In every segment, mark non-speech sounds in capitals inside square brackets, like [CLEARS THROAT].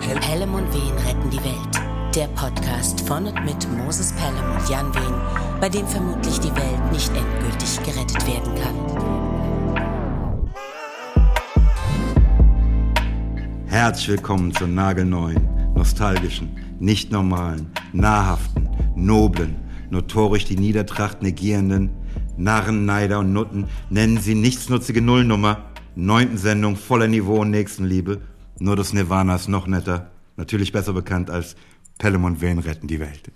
Pelham und Wehen retten die Welt. Der Podcast von und mit Moses Pelham und Jan Wehen, bei dem vermutlich die Welt nicht endgültig gerettet werden kann. Herzlich willkommen zur nagelneuen, nostalgischen, nicht normalen, nahrhaften, noblen, notorisch die Niedertracht negierenden, Narren, Neider und Nutten nennen sie nichtsnutzige Nullnummer. Neunten Sendung voller Niveau und Nächstenliebe. Nur das Nirvana ist noch netter. Natürlich besser bekannt als Pelham und Wayne retten die Welt.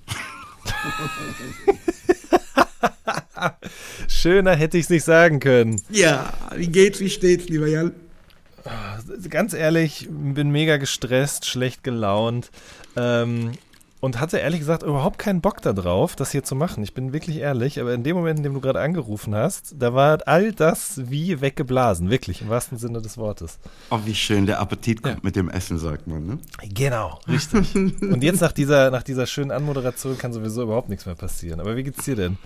[LAUGHS] Schöner hätte ich es nicht sagen können. Ja, wie geht's, wie steht's, lieber Jan? Ganz ehrlich, bin mega gestresst, schlecht gelaunt. Ähm, und hatte ehrlich gesagt überhaupt keinen Bock darauf, das hier zu machen. Ich bin wirklich ehrlich, aber in dem Moment, in dem du gerade angerufen hast, da war all das wie weggeblasen, wirklich, im wahrsten Sinne des Wortes. Oh, wie schön, der Appetit kommt ja. mit dem Essen, sagt man, ne? Genau, richtig. [LAUGHS] Und jetzt nach dieser, nach dieser schönen Anmoderation kann sowieso überhaupt nichts mehr passieren. Aber wie geht's dir denn?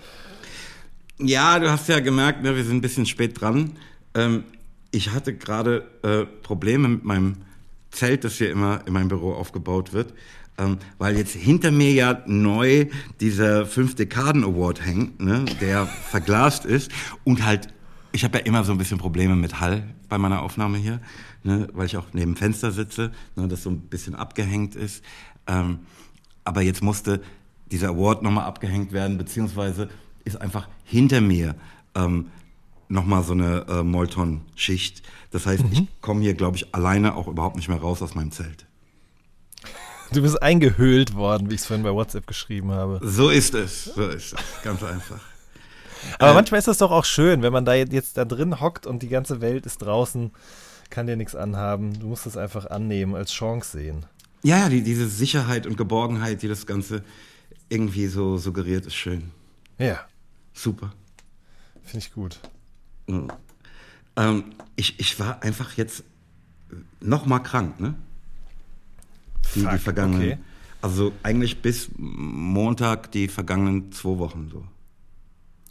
Ja, du hast ja gemerkt, ne, wir sind ein bisschen spät dran. Ähm, ich hatte gerade äh, Probleme mit meinem Zelt, das hier immer in meinem Büro aufgebaut wird ähm, weil jetzt hinter mir ja neu dieser fünf Dekaden Award hängt, ne, der [LAUGHS] verglast ist und halt ich habe ja immer so ein bisschen Probleme mit Hall bei meiner Aufnahme hier, ne, weil ich auch neben dem Fenster sitze, ne, das so ein bisschen abgehängt ist. Ähm, aber jetzt musste dieser Award nochmal abgehängt werden, beziehungsweise ist einfach hinter mir ähm, nochmal so eine äh, Molton-Schicht. Das heißt, mhm. ich komme hier, glaube ich, alleine auch überhaupt nicht mehr raus aus meinem Zelt. Du bist eingehüllt worden, wie ich es vorhin bei WhatsApp geschrieben habe. So ist es. So ist es. Ganz einfach. Aber äh, manchmal ist das doch auch schön, wenn man da jetzt da drin hockt und die ganze Welt ist draußen, kann dir nichts anhaben. Du musst es einfach annehmen, als Chance sehen. Ja, ja, die, diese Sicherheit und Geborgenheit, die das Ganze irgendwie so suggeriert, ist schön. Ja. Super. Finde ich gut. Mhm. Ähm, ich, ich war einfach jetzt noch mal krank, ne? Die, Fuck, die vergangenen. Okay. Also eigentlich bis Montag die vergangenen zwei Wochen so.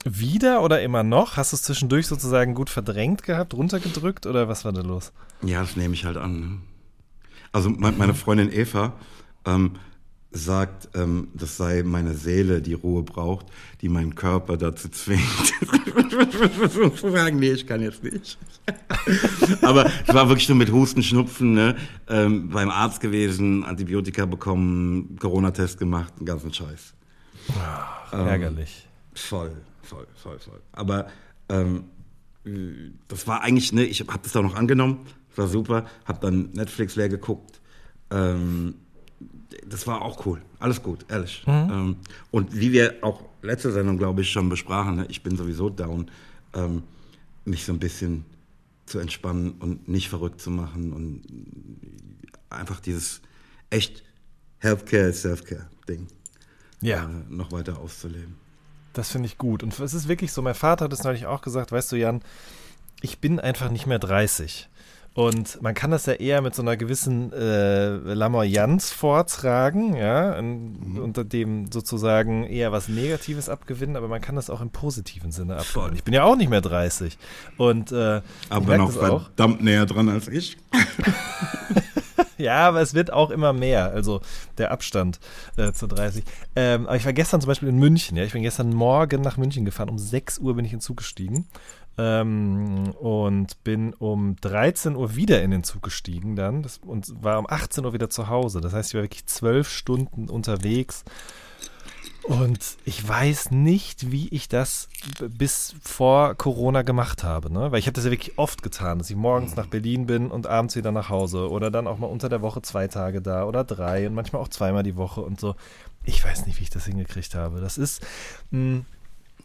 Wieder oder immer noch? Hast du es zwischendurch sozusagen gut verdrängt gehabt, runtergedrückt oder was war da los? Ja, das nehme ich halt an. Ne? Also meine Freundin Eva, ähm, sagt, ähm, das sei meine Seele, die Ruhe braucht, die meinen Körper dazu zwingt. zu [LAUGHS] sagen, nee, ich kann jetzt nicht. [LAUGHS] Aber ich war wirklich nur mit Husten, Schnupfen, ne? ähm, beim Arzt gewesen, Antibiotika bekommen, Corona-Test gemacht, den ganzen Scheiß. Ach, ähm, ärgerlich. Voll, voll, voll, voll. Aber ähm, das war eigentlich, ne, ich habe das auch noch angenommen, war super, habe dann Netflix leer geguckt, ähm, das war auch cool. Alles gut, ehrlich. Mhm. Ähm, und wie wir auch letzte Sendung, glaube ich, schon besprachen, ne, ich bin sowieso down, ähm, mich so ein bisschen zu entspannen und nicht verrückt zu machen und einfach dieses echt Healthcare, Selfcare-Ding ja. äh, noch weiter auszuleben. Das finde ich gut. Und es ist wirklich so, mein Vater hat es neulich auch gesagt, weißt du, Jan, ich bin einfach nicht mehr 30. Und man kann das ja eher mit so einer gewissen äh, Lamoyanz vortragen, ja, in, mhm. unter dem sozusagen eher was Negatives abgewinnen, aber man kann das auch im positiven Sinne abgewinnen. Ich bin ja auch nicht mehr 30. Und, äh, aber noch verdammt auch. näher dran als ich. [LAUGHS] ja, aber es wird auch immer mehr, also der Abstand äh, zu 30. Ähm, aber ich war gestern zum Beispiel in München, ja, ich bin gestern Morgen nach München gefahren, um 6 Uhr bin ich in Zug gestiegen ähm, und bin um 13 Uhr wieder in den Zug gestiegen dann das, und war um 18 Uhr wieder zu Hause. Das heißt, ich war wirklich zwölf Stunden unterwegs. Und ich weiß nicht, wie ich das bis vor Corona gemacht habe, ne? Weil ich habe das ja wirklich oft getan, dass ich morgens nach Berlin bin und abends wieder nach Hause oder dann auch mal unter der Woche zwei Tage da oder drei und manchmal auch zweimal die Woche und so. Ich weiß nicht, wie ich das hingekriegt habe. Das ist, mh, hm,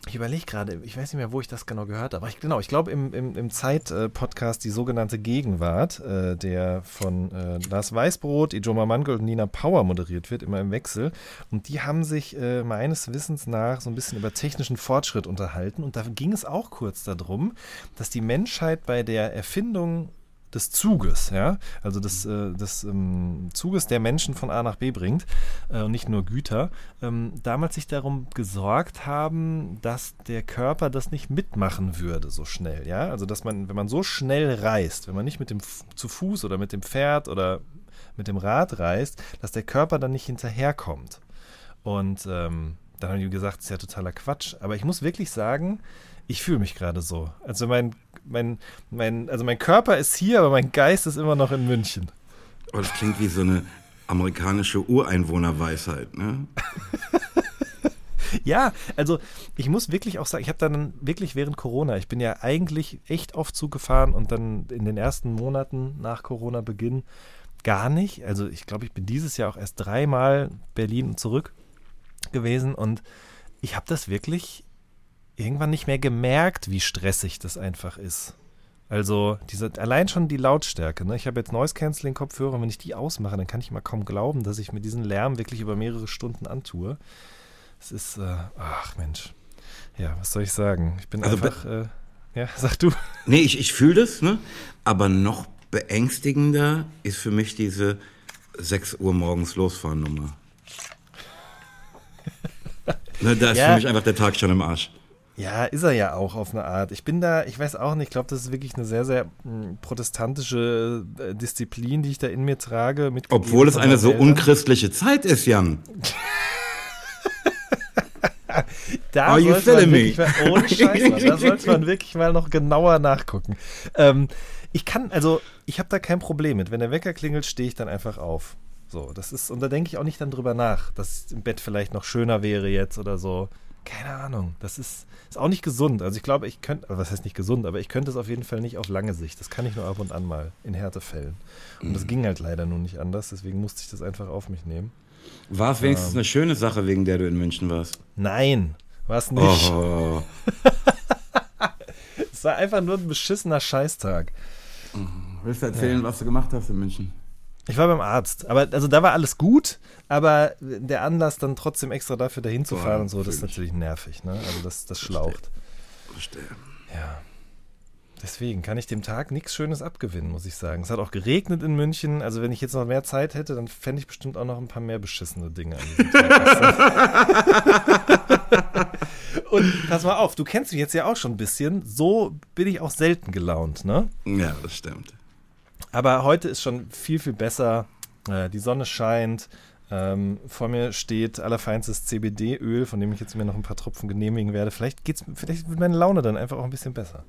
ich überlege gerade, ich weiß nicht mehr, wo ich das genau gehört habe. Aber ich, genau, ich glaube im, im, im Zeit-Podcast die sogenannte Gegenwart, äh, der von äh, Lars Weißbrot, Ijoma Mangold und Nina Power moderiert wird, immer im Wechsel. Und die haben sich äh, meines Wissens nach so ein bisschen über technischen Fortschritt unterhalten. Und da ging es auch kurz darum, dass die Menschheit bei der Erfindung des Zuges, ja, also des, äh, des ähm, Zuges, der Menschen von A nach B bringt äh, und nicht nur Güter, ähm, damals sich darum gesorgt haben, dass der Körper das nicht mitmachen würde so schnell, ja, also dass man, wenn man so schnell reist, wenn man nicht mit dem zu Fuß oder mit dem Pferd oder mit dem Rad reist, dass der Körper dann nicht hinterherkommt. Und ähm, dann haben die gesagt, das ist ja totaler Quatsch. Aber ich muss wirklich sagen, ich fühle mich gerade so. Also mein, mein, mein, also mein Körper ist hier, aber mein Geist ist immer noch in München. Oh, das klingt wie so eine amerikanische Ureinwohnerweisheit, ne? [LAUGHS] Ja, also ich muss wirklich auch sagen, ich habe dann wirklich während Corona, ich bin ja eigentlich echt oft Zug gefahren und dann in den ersten Monaten nach Corona-Beginn gar nicht. Also ich glaube, ich bin dieses Jahr auch erst dreimal Berlin und zurück gewesen und ich habe das wirklich irgendwann nicht mehr gemerkt, wie stressig das einfach ist. Also diese, allein schon die Lautstärke. Ne? Ich habe jetzt Noise Canceling Kopfhörer und wenn ich die ausmache, dann kann ich mal kaum glauben, dass ich mir diesen Lärm wirklich über mehrere Stunden antue. Es ist, äh, ach Mensch. Ja, was soll ich sagen? Ich bin Also einfach, äh, ja, [LAUGHS] sag du. Nee, ich, ich fühle das, ne? Aber noch beängstigender ist für mich diese 6 Uhr morgens losfahren Nummer. [LAUGHS] ne, da ist Ja. für mich einfach der Tag schon im Arsch. Ja, ist er ja auch auf eine Art. Ich bin da, ich weiß auch nicht, ich glaube, das ist wirklich eine sehr, sehr mh, protestantische äh, Disziplin, die ich da in mir trage. Obwohl es eine so Eltern. unchristliche Zeit ist, Jan. [LAUGHS] Da Are you man feeling me? mal, ohne Scheiß, Mann, [LAUGHS] da sollte man wirklich mal noch genauer nachgucken. Ähm, ich kann, also, ich habe da kein Problem mit. Wenn der Wecker klingelt, stehe ich dann einfach auf. So, das ist, und da denke ich auch nicht dann drüber nach, dass es im Bett vielleicht noch schöner wäre jetzt oder so. Keine Ahnung. Das ist, ist auch nicht gesund. Also ich glaube, ich könnte, was heißt nicht gesund, aber ich könnte es auf jeden Fall nicht auf lange Sicht. Das kann ich nur ab und an mal in Härtefällen. Und Mhm. das ging halt leider nun nicht anders, deswegen musste ich das einfach auf mich nehmen. War es wenigstens eine schöne Sache, wegen der du in München warst? Nein, war es nicht. Oh, [LAUGHS] Es war einfach nur ein beschissener Scheißtag. willst du erzählen, was du gemacht hast in München? Ich war beim Arzt, aber also da war alles gut, aber der Anlass dann trotzdem extra dafür dahin zu fahren und so, das ist natürlich nervig, ne? Also das, das schlaucht. Verstehe. Ja. Deswegen kann ich dem Tag nichts Schönes abgewinnen, muss ich sagen. Es hat auch geregnet in München. Also wenn ich jetzt noch mehr Zeit hätte, dann fände ich bestimmt auch noch ein paar mehr beschissene Dinge an diesem Tag. [LAUGHS] und pass mal auf, du kennst mich jetzt ja auch schon ein bisschen. So bin ich auch selten gelaunt, ne? Ja, das stimmt. Aber heute ist schon viel, viel besser. Äh, die Sonne scheint. Ähm, vor mir steht allerfeinstes CBD-Öl, von dem ich jetzt mir noch ein paar Tropfen genehmigen werde. Vielleicht geht's, vielleicht wird meine Laune dann einfach auch ein bisschen besser.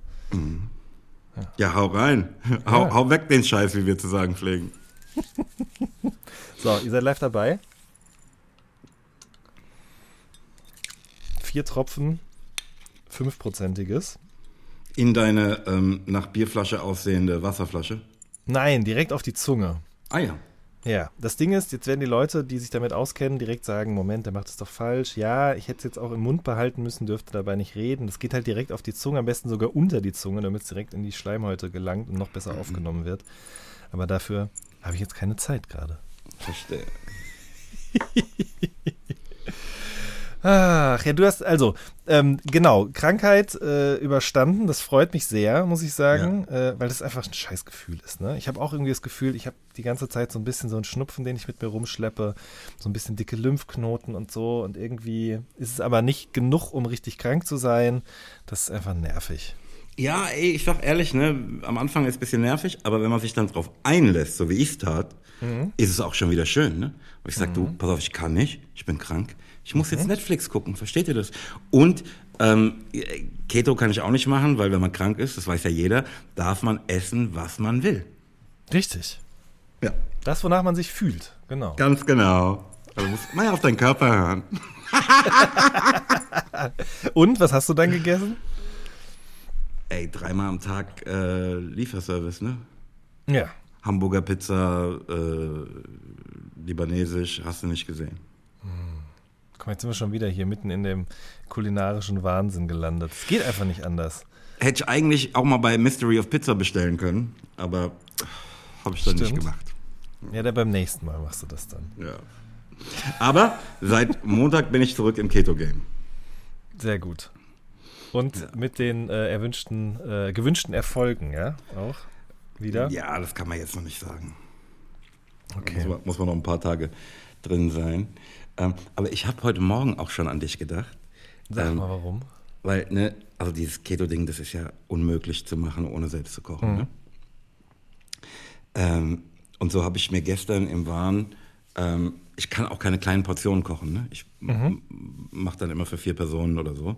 Ja, hau rein. [LAUGHS] Hau, Ja. hau weg den Scheiß, wie wir zu sagen pflegen. [LAUGHS] So, ihr seid live dabei. Vier Tropfen, fünfprozentiges. In deine ähm, nach Bierflasche aussehende Wasserflasche. Nein, direkt auf die Zunge. Ah ja. Ja, das Ding ist, jetzt werden die Leute, die sich damit auskennen, direkt sagen, Moment, der macht es doch falsch. Ja, ich hätte es jetzt auch im Mund behalten müssen, dürfte dabei nicht reden. Das geht halt direkt auf die Zunge, am besten sogar unter die Zunge, damit es direkt in die Schleimhäute gelangt und noch besser aufgenommen wird. Aber dafür habe ich jetzt keine Zeit gerade. Verstehe. [LAUGHS] Ach, ja, du hast, also, ähm, genau, Krankheit äh, überstanden, das freut mich sehr, muss ich sagen, äh, weil das einfach ein Scheißgefühl ist, ne? Ich habe auch irgendwie das Gefühl, ich habe die ganze Zeit so ein bisschen so einen Schnupfen, den ich mit mir rumschleppe, so ein bisschen dicke Lymphknoten und so und irgendwie ist es aber nicht genug, um richtig krank zu sein. Das ist einfach nervig. Ja, ey, ich sag ehrlich, ne, am Anfang ist es ein bisschen nervig, aber wenn man sich dann drauf einlässt, so wie ich es tat, ist es auch schon wieder schön, ne? Und ich sag, du, pass auf, ich kann nicht, ich bin krank, ich muss jetzt Netflix gucken, versteht ihr das? Und ähm, Keto kann ich auch nicht machen, weil wenn man krank ist, das weiß ja jeder, darf man essen, was man will. Richtig. Ja, Das, wonach man sich fühlt, genau. ganz genau. Also musst mal auf deinen Körper hören. [LAUGHS] Und, was hast du dann gegessen? Ey, dreimal am Tag äh, Lieferservice, ne? Ja. Hamburger Pizza, äh, libanesisch, hast du nicht gesehen. Komm, jetzt sind wir schon wieder hier mitten in dem kulinarischen Wahnsinn gelandet. Es geht einfach nicht anders. Hätte ich eigentlich auch mal bei Mystery of Pizza bestellen können, aber habe ich dann nicht Stimmt. gemacht. Ja, dann beim nächsten Mal machst du das dann. Ja. Aber seit Montag bin ich zurück im Keto-Game. Sehr gut. Und mit den äh, erwünschten, äh, gewünschten Erfolgen, ja? Auch wieder? Ja, das kann man jetzt noch nicht sagen. Okay. Muss, man, muss man noch ein paar Tage drin sein. Ähm, aber ich habe heute Morgen auch schon an dich gedacht. Sag ähm, mal warum. Weil, ne, also dieses Keto-Ding, das ist ja unmöglich zu machen, ohne selbst zu kochen. Mhm. Ne? Ähm, und so habe ich mir gestern im Wahn, ähm, ich kann auch keine kleinen Portionen kochen. Ne? Ich mhm. mache dann immer für vier Personen oder so.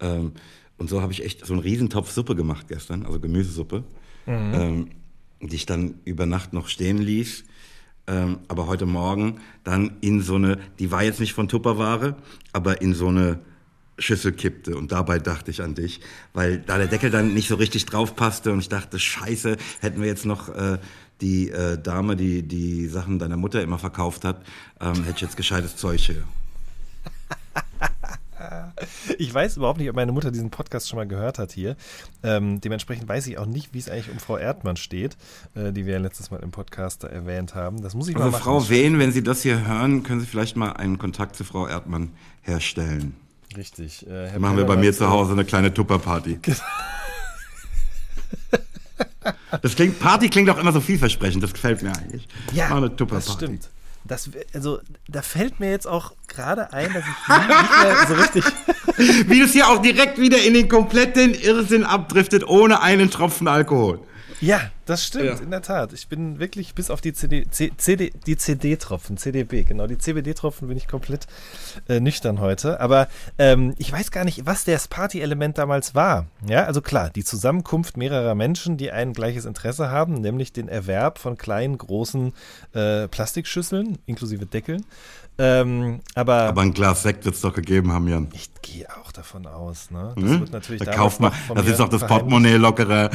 Ähm, und so habe ich echt so einen Riesentopf Suppe gemacht gestern, also Gemüsesuppe, mhm. ähm, die ich dann über Nacht noch stehen ließ. Ähm, aber heute Morgen dann in so eine, die war jetzt nicht von Tupperware, aber in so eine Schüssel kippte. Und dabei dachte ich an dich, weil da der Deckel dann nicht so richtig drauf passte und ich dachte, scheiße, hätten wir jetzt noch äh, die äh, Dame, die die Sachen deiner Mutter immer verkauft hat, ähm, hätte ich jetzt gescheites Zeug hier. [LAUGHS] Ich weiß überhaupt nicht, ob meine Mutter diesen Podcast schon mal gehört hat hier. Ähm, dementsprechend weiß ich auch nicht, wie es eigentlich um Frau Erdmann steht, äh, die wir ja letztes Mal im Podcast erwähnt haben. Das muss ich also mal machen. Frau Wehn, wenn Sie das hier hören, können Sie vielleicht mal einen Kontakt zu Frau Erdmann herstellen. Richtig. Äh, Herr machen wir bei mir zu Hause eine kleine Tupperparty. Das klingt, Party klingt auch immer so vielversprechend, das gefällt mir eigentlich. Ja, das stimmt. Das, also, da fällt mir jetzt auch gerade ein, dass ich nicht mehr so richtig. [LAUGHS] Wie das hier auch direkt wieder in den kompletten Irrsinn abdriftet, ohne einen Tropfen Alkohol. Ja, das stimmt, ja. in der Tat. Ich bin wirklich bis auf die CD, CD die CD-Tropfen, CDB, genau, die CBD-Tropfen bin ich komplett äh, nüchtern heute. Aber ähm, ich weiß gar nicht, was das Party-Element damals war. Ja, also klar, die Zusammenkunft mehrerer Menschen, die ein gleiches Interesse haben, nämlich den Erwerb von kleinen, großen äh, Plastikschüsseln, inklusive Deckeln. Ähm, aber, aber ein Glas Sekt wird es doch gegeben haben, Jan. Ich gehe auch davon aus. Ne? Das hm? wird natürlich da kauft man, das ist doch das Portemonnaie lockerer.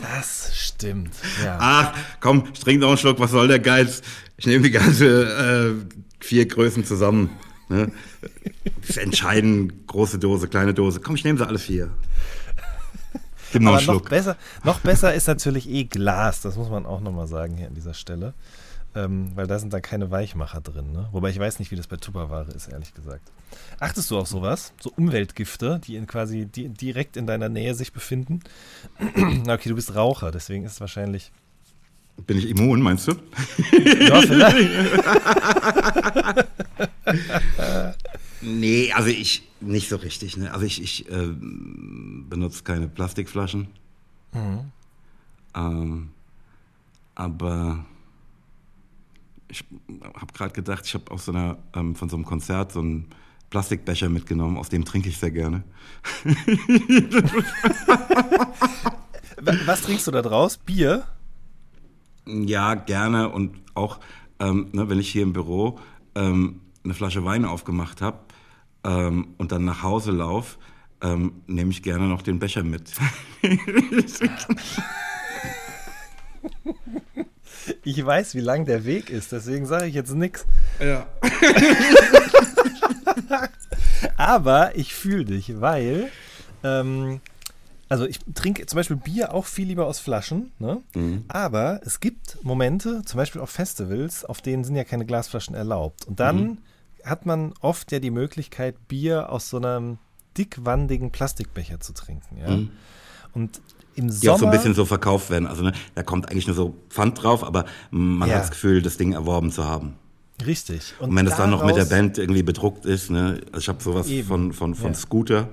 Das stimmt. Ja. Ach, komm, trinke noch einen Schluck, was soll der Geiz? Ich nehme die ganze äh, vier Größen zusammen. Ne? Das entscheiden große Dose, kleine Dose. Komm, ich nehme sie alle vier. Gib noch Aber einen Schluck. Noch besser, noch besser ist natürlich eh Glas, das muss man auch nochmal sagen hier an dieser Stelle ähm, weil da sind dann keine Weichmacher drin. Ne? Wobei ich weiß nicht, wie das bei Tupperware ist, ehrlich gesagt. Achtest du auf sowas? So Umweltgifte, die in quasi die, direkt in deiner Nähe sich befinden? [CLEARS THROAT] okay, du bist Raucher, deswegen ist es wahrscheinlich. Bin ich immun, meinst du? Ja, vielleicht. [LAUGHS] nee, also ich nicht so richtig. Ne? Also ich, ich äh, benutze keine Plastikflaschen. Mhm. Ähm, aber ich habe gerade gedacht, ich habe aus so einer, ähm, von so einem Konzert so einen Plastikbecher mitgenommen, aus dem trinke ich sehr gerne. Was trinkst du da draus? Bier? Ja, gerne und auch, ähm, ne, wenn ich hier im Büro ähm, eine Flasche Wein aufgemacht habe ähm, und dann nach Hause laufe, ähm, nehme ich gerne noch den Becher mit. [LAUGHS] [LAUGHS] Ich weiß, wie lang der Weg ist, deswegen sage ich jetzt nichts. Ja. [LAUGHS] Aber ich fühle dich, weil, ähm, also ich trinke zum Beispiel Bier auch viel lieber aus Flaschen, ne? Mhm. aber es gibt Momente, zum Beispiel auf Festivals, auf denen sind ja keine Glasflaschen erlaubt. Und dann mhm. hat man oft ja die Möglichkeit, Bier aus so einem dickwandigen Plastikbecher zu trinken. Ja? Mhm. Und im Sommer. Die auch so ein bisschen so verkauft werden. Also ne, da kommt eigentlich nur so Pfand drauf, aber man ja. hat das Gefühl, das Ding erworben zu haben. Richtig. Und, Und wenn das dann noch mit der Band irgendwie bedruckt ist, ne, also ich habe sowas Eben. von, von, von ja. Scooter.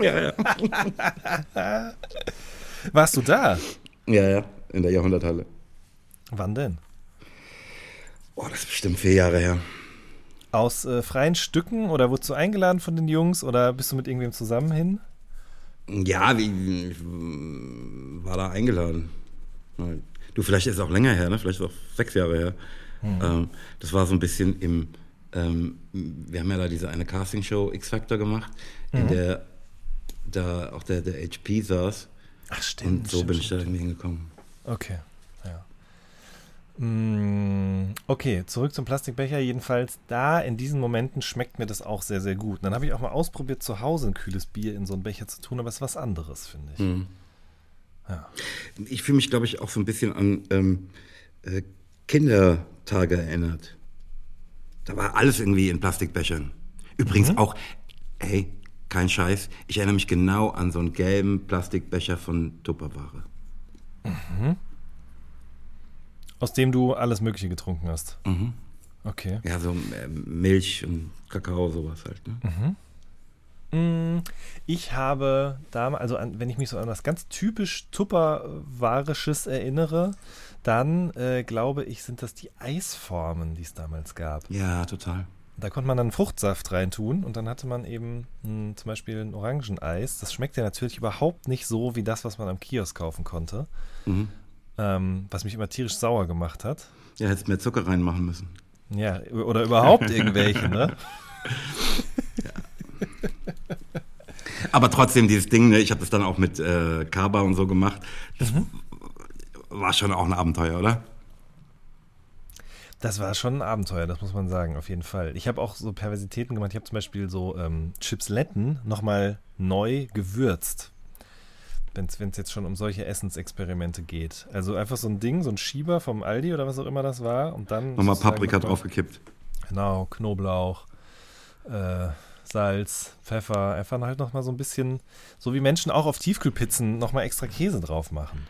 [LAUGHS] ja, ja. Warst du da? Ja, ja, in der Jahrhunderthalle. Wann denn? Oh, das ist bestimmt vier Jahre her. Aus äh, freien Stücken oder wurdest du eingeladen von den Jungs oder bist du mit irgendwem zusammen hin? Ja, wie, ich war da eingeladen. Du, vielleicht ist es auch länger her, ne? vielleicht ist es auch sechs Jahre her. Mhm. Das war so ein bisschen im, ähm, wir haben ja da diese eine Castingshow X-Factor gemacht, mhm. in der da auch der, der HP saß. Ach stimmt. Und so stimmt, bin ich da irgendwie hingekommen. Okay. Mm, okay, zurück zum Plastikbecher. Jedenfalls da in diesen Momenten schmeckt mir das auch sehr, sehr gut. dann habe ich auch mal ausprobiert, zu Hause ein kühles Bier in so einen Becher zu tun, aber es ist was anderes, finde ich. Mhm. Ja. Ich fühle mich, glaube ich, auch so ein bisschen an ähm, äh, Kindertage erinnert. Da war alles irgendwie in Plastikbechern. Übrigens mhm. auch, hey, kein Scheiß, ich erinnere mich genau an so einen gelben Plastikbecher von Tupperware. Mhm. Aus dem du alles Mögliche getrunken hast. Mhm. Okay. Ja, so äh, Milch und Kakao, sowas halt. Ne? Mhm. Mm, Ich habe damals, also an, wenn ich mich so an was ganz typisch Tupperwarisches erinnere, dann äh, glaube ich, sind das die Eisformen, die es damals gab. Ja, total. Da konnte man dann Fruchtsaft reintun und dann hatte man eben mh, zum Beispiel ein Orangeneis. Das schmeckt ja natürlich überhaupt nicht so wie das, was man am Kiosk kaufen konnte. Mhm. Ähm, was mich immer tierisch sauer gemacht hat. Ja, hättest mehr Zucker reinmachen müssen. Ja, oder überhaupt [LAUGHS] irgendwelche, ne? Aber trotzdem, dieses Ding, ne, ich habe das dann auch mit äh, Kaba und so gemacht. Das war schon auch ein Abenteuer, oder? Das war schon ein Abenteuer, das muss man sagen, auf jeden Fall. Ich habe auch so Perversitäten gemacht. Ich habe zum Beispiel so ähm, Chipsletten nochmal neu gewürzt. Wenn es jetzt schon um solche Essensexperimente geht. Also einfach so ein Ding, so ein Schieber vom Aldi oder was auch immer das war. Und dann. Nochmal Paprika draufgekippt. Genau, Knoblauch, äh, Salz, Pfeffer. Einfach halt nochmal so ein bisschen, so wie Menschen auch auf Tiefkühlpizzen nochmal extra Käse drauf machen.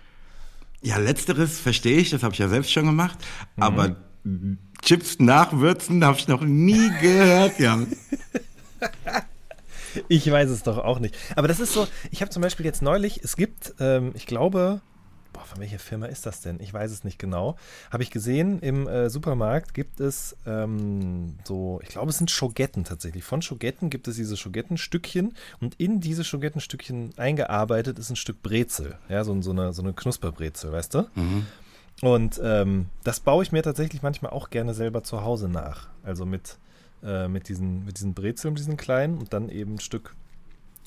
Ja, letzteres verstehe ich, das habe ich ja selbst schon gemacht. Aber Chips nachwürzen habe ich noch nie gehört, Jan. [LAUGHS] [LAUGHS] Ich weiß es doch auch nicht. Aber das ist so, ich habe zum Beispiel jetzt neulich, es gibt, ähm, ich glaube, boah, von welcher Firma ist das denn? Ich weiß es nicht genau. Habe ich gesehen, im äh, Supermarkt gibt es ähm, so, ich glaube, es sind Schogetten tatsächlich. Von Schogetten gibt es diese Schogettenstückchen und in diese Schogettenstückchen eingearbeitet ist ein Stück Brezel. Ja, so, so, eine, so eine Knusperbrezel, weißt du? Und ähm, das baue ich mir tatsächlich manchmal auch gerne selber zu Hause nach. Also mit, äh, mit, diesen, mit diesen Brezeln, diesen kleinen und dann eben ein Stück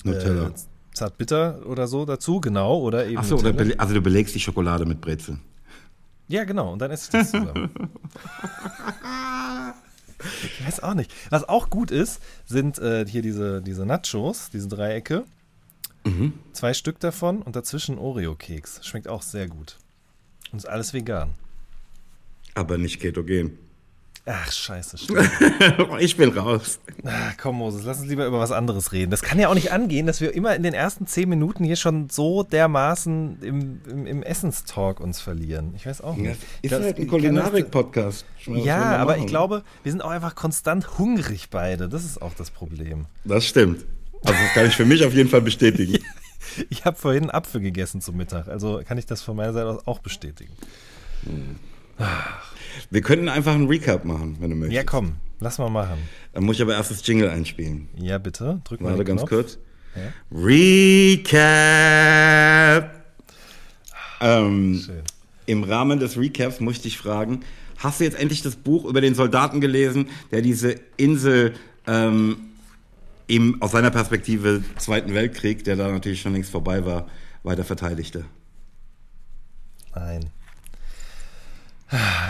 Nutella. äh, Zartbitter oder so dazu, genau. Oder eben. Achso, also du belegst die Schokolade mit Brezeln. Ja, genau. Und dann esse ich das zusammen. [LAUGHS] ich weiß auch nicht. Was auch gut ist, sind äh, hier diese, diese Nachos, diese Dreiecke. Mhm. Zwei Stück davon und dazwischen Oreo-Keks. Schmeckt auch sehr gut. Und ist alles vegan. Aber nicht ketogen. Ach, scheiße, [LAUGHS] ich bin raus. Ah, Komm, Moses, lass uns lieber über was anderes reden. Das kann ja auch nicht angehen, dass wir immer in den ersten zehn Minuten hier schon so dermaßen im, im, im Essenstalk uns verlieren. Ich weiß auch nicht. ist Das- halt ein Kulinarik-Podcast. Ja, aber ich glaube, wir sind auch einfach konstant hungrig beide. Das ist auch das Problem. Das stimmt. Also das kann ich für mich auf jeden Fall bestätigen. [LAUGHS] Ich habe vorhin einen Apfel gegessen zum Mittag, also kann ich das von meiner Seite aus auch bestätigen. Wir könnten einfach einen Recap machen, wenn du möchtest. Ja, komm, lass mal machen. Dann muss ich aber erst das Jingle einspielen. Ja, bitte, drück mal Warte ganz kurz. Ja. Recap! Ähm, Schön. Im Rahmen des Recaps muss ich dich fragen, hast du jetzt endlich das Buch über den Soldaten gelesen, der diese Insel ähm, im, aus seiner Perspektive Zweiten Weltkrieg, der da natürlich schon längst vorbei war, weiter verteidigte? Nein.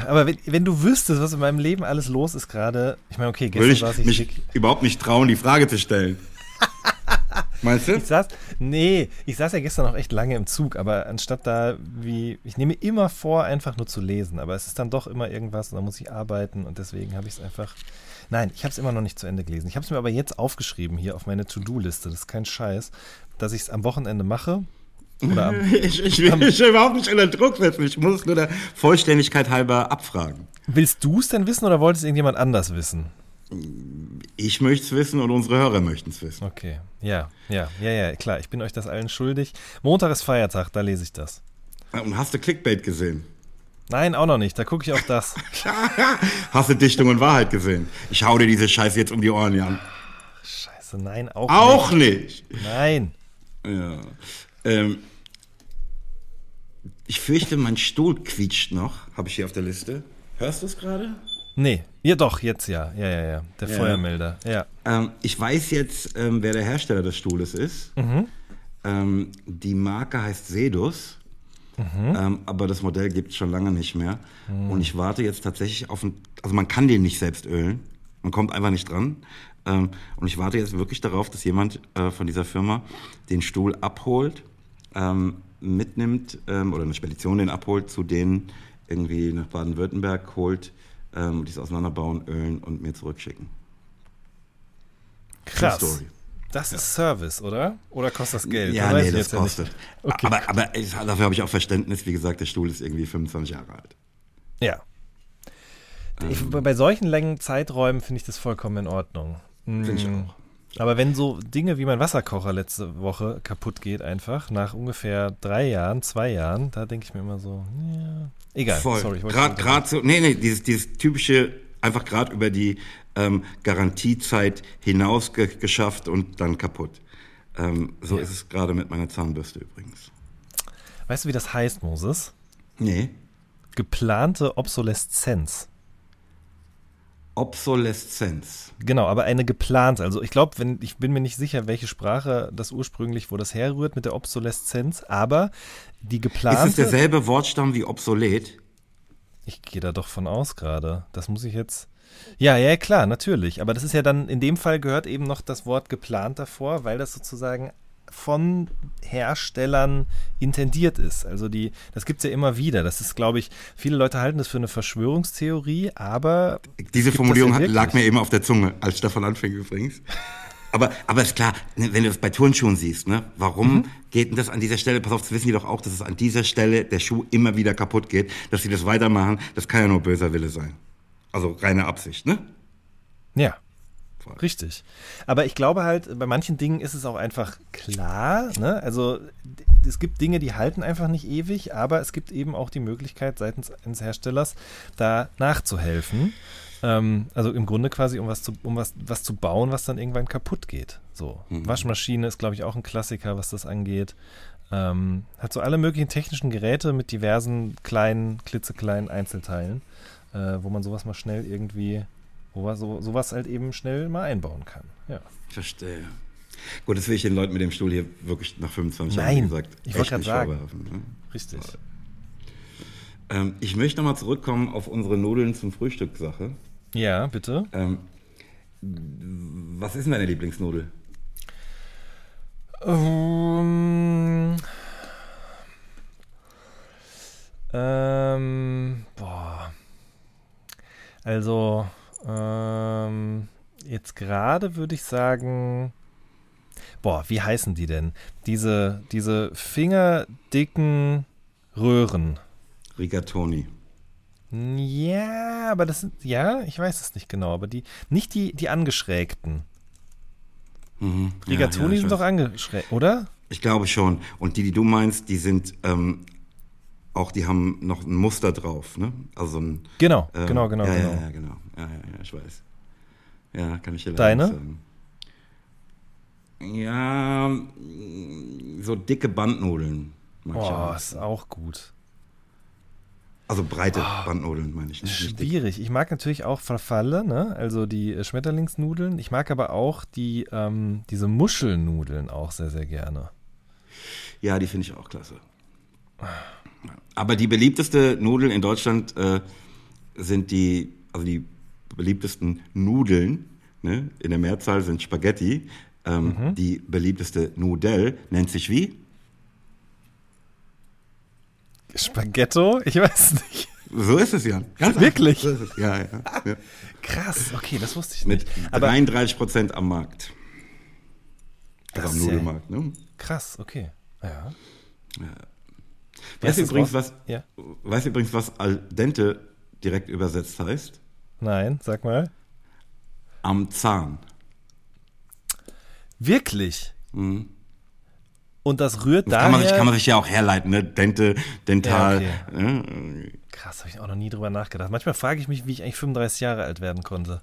Aber wenn, wenn du wüsstest, was in meinem Leben alles los ist gerade, ich meine, okay, gestern Würde ich saß ich mich wirklich- überhaupt nicht trauen, die Frage zu stellen. [LAUGHS] Meinst du? Ich saß, nee, ich saß ja gestern auch echt lange im Zug, aber anstatt da wie, ich nehme immer vor, einfach nur zu lesen, aber es ist dann doch immer irgendwas und dann muss ich arbeiten und deswegen habe ich es einfach, nein, ich habe es immer noch nicht zu Ende gelesen. Ich habe es mir aber jetzt aufgeschrieben hier auf meine To-Do-Liste, das ist kein Scheiß, dass ich es am Wochenende mache oder [LAUGHS] Ich, ich will mich überhaupt nicht unter Druck setzen. Ich muss nur der Vollständigkeit halber abfragen. willst du es denn wissen oder wollte es irgendjemand anders wissen? Ich möchte es wissen und unsere Hörer möchten es wissen. Okay, ja, ja, ja, ja, klar, ich bin euch das allen schuldig. Montag ist Feiertag, da lese ich das. Und hast du Clickbait gesehen? Nein, auch noch nicht, da gucke ich auf das. [LAUGHS] Hast du Dichtung und Wahrheit gesehen? Ich hau dir diese Scheiße jetzt um die Ohren, Jan. Scheiße, nein, auch, Auch nicht. nicht. Nein. Ja. Ähm, ich fürchte, mein Stuhl quietscht noch, habe ich hier auf der Liste. Hörst du es gerade? Nee, ja doch, jetzt ja. Ja, ja, ja. Der Ja. Feuermelder. Ja. Ähm, ich weiß jetzt, ähm, wer der Hersteller des Stuhles ist. Mhm. Ähm, die Marke heißt Sedus. Mhm. Ähm, aber das Modell gibt es schon lange nicht mehr. Und ich warte jetzt tatsächlich auf ein. Also man kann den nicht selbst ölen. Man kommt einfach nicht dran. Ähm, und ich warte jetzt wirklich darauf, dass jemand äh, von dieser Firma den Stuhl abholt, ähm, mitnimmt ähm, oder eine Spedition den abholt, zu denen irgendwie nach Baden-Württemberg holt, ähm, die es auseinanderbauen, ölen und mir zurückschicken. Krass. Story. Das ist Service, oder? Oder kostet das Geld? Ja, Das nee, das ja kostet. Okay. Aber, aber dafür habe ich auch Verständnis. Wie gesagt, der Stuhl ist irgendwie 25 Jahre alt. Ja. Ich, Ähm. bei solchen langen Zeiträumen finde ich das vollkommen in Ordnung. Finde ich Mm, auch. Aber wenn so Dinge wie mein Wasserkocher letzte Woche kaputt geht, einfach nach ungefähr drei Jahren, zwei Jahren, da denke ich mir immer so, ja, egal. Voll. Sorry, Gerade so, nee, nee, dieses, dieses typische, einfach gerade über die ähm, Garantiezeit hinaus ge geschafft und dann kaputt. Ähm, so Ja. ist es gerade mit meiner Zahnbürste übrigens. Weißt du, wie das heißt, Moses? Nee. Geplante Obsoleszenz. Obsoleszenz. Genau, aber eine geplante. Also ich glaube, wenn ich bin mir nicht sicher, welche Sprache das ursprünglich, wo das herrührt mit der Obsoleszenz, aber die Ist geplante. es derselbe Wortstamm wie obsolet? Ich gehe da doch von aus gerade. Das muss ich jetzt. Ja, ja, klar, natürlich. Aber das ist ja dann, in dem Fall gehört eben noch das Wort geplant davor, weil das sozusagen von Herstellern intendiert ist. Also die, das gibt es ja immer wieder. Das ist, glaube ich, viele Leute halten das für eine Verschwörungstheorie, aber Diese Formulierung ja lag mir eben auf der Zunge, als Stefan anfing übrigens. Aber, aber ist klar, ne, wenn du das bei Turnschuhen siehst, ne, warum Mhm. geht denn das an dieser Stelle? Pass auf, das wissen die doch auch, dass es an dieser Stelle der Schuh immer wieder kaputt geht, dass sie das weitermachen. Das kann ja nur böser Wille sein. Also reine Absicht, ne? ja. Richtig. Aber ich glaube halt, bei manchen Dingen ist es auch einfach klar. Ne? Also es gibt Dinge, die halten einfach nicht ewig, aber es gibt eben auch die Möglichkeit seitens eines Herstellers, da nachzuhelfen. Ähm, also im Grunde quasi, um was zu, um was, was zu bauen, was dann irgendwann kaputt geht. So. Waschmaschine ist, glaube ich, auch ein Klassiker, was das angeht. Ähm, hat so alle möglichen technischen Geräte mit diversen kleinen, klitzekleinen Einzelteilen, äh, wo man sowas mal schnell irgendwie wo man so, sowas halt eben schnell mal einbauen kann. Ja. Verstehe. Gut, das will ich den Leuten mit dem Stuhl hier wirklich nach 25 Jahren, Nein, wie gesagt, ich wollte nicht sagen. Ne? Richtig. Ähm, ich möchte nochmal zurückkommen auf unsere Nudeln zum Frühstück-Sache. Ja, bitte. Ähm, was ist denn deine Lieblingsnudel? Ähm, ähm, boah. Also, ähm, jetzt gerade würde ich sagen, boah, wie heißen die denn? Diese, diese fingerdicken Röhren. Rigatoni. Ja, aber das sind, ja, ich weiß es nicht genau, aber die, nicht die, die angeschrägten. Mhm. Ja, Rigatoni ja, ich sind doch angeschrägt, oder? Ich glaube schon. Und die, die du meinst, die sind ähm, auch, die haben noch ein Muster drauf, ne? Also ein. Genau, ähm, genau, genau, ja, genau. Ja, ja, genau. Ja, ja, ja, ich weiß. Ja, kann ich dir Deine? nicht sagen. Ja, so dicke Bandnudeln. Oh, ist auch gut. Also breite Bandnudeln, meine ich. Nicht, nicht. Schwierig. Ich mag natürlich auch Verfalle, ne? also die äh, Schmetterlingsnudeln. Ich mag aber auch die, ähm, diese Muschelnudeln auch sehr, sehr gerne. Ja, die finde ich auch klasse. Aber die beliebteste Nudel in Deutschland äh, sind die, also die beliebtesten Nudeln, ne? in der Mehrzahl sind Spaghetti. Ähm, Mhm. Die beliebteste Nudel nennt sich wie? Spaghetto? Ich weiß nicht. So ist es, Jan. Ganz Wirklich? So ist es. Ja, ja, ja. [LAUGHS] Krass, okay, das wusste ich Mit nicht. Aber 33 Prozent am Markt. Also am ja- Nudelmarkt. Ne? krass, okay. Ja. Weißt du übrigens, was, Ja. weißt du übrigens, was al dente direkt übersetzt heißt? Nein, sag mal. Am Zahn. Wirklich? Mhm. Und das rührt Das daher... kann man, sich, kann man sich ja auch herleiten, ne? Dente, dental. Ja, ne? Krass, habe ich auch noch nie drüber nachgedacht. Manchmal frage ich mich, wie ich eigentlich 35 Jahre alt werden konnte.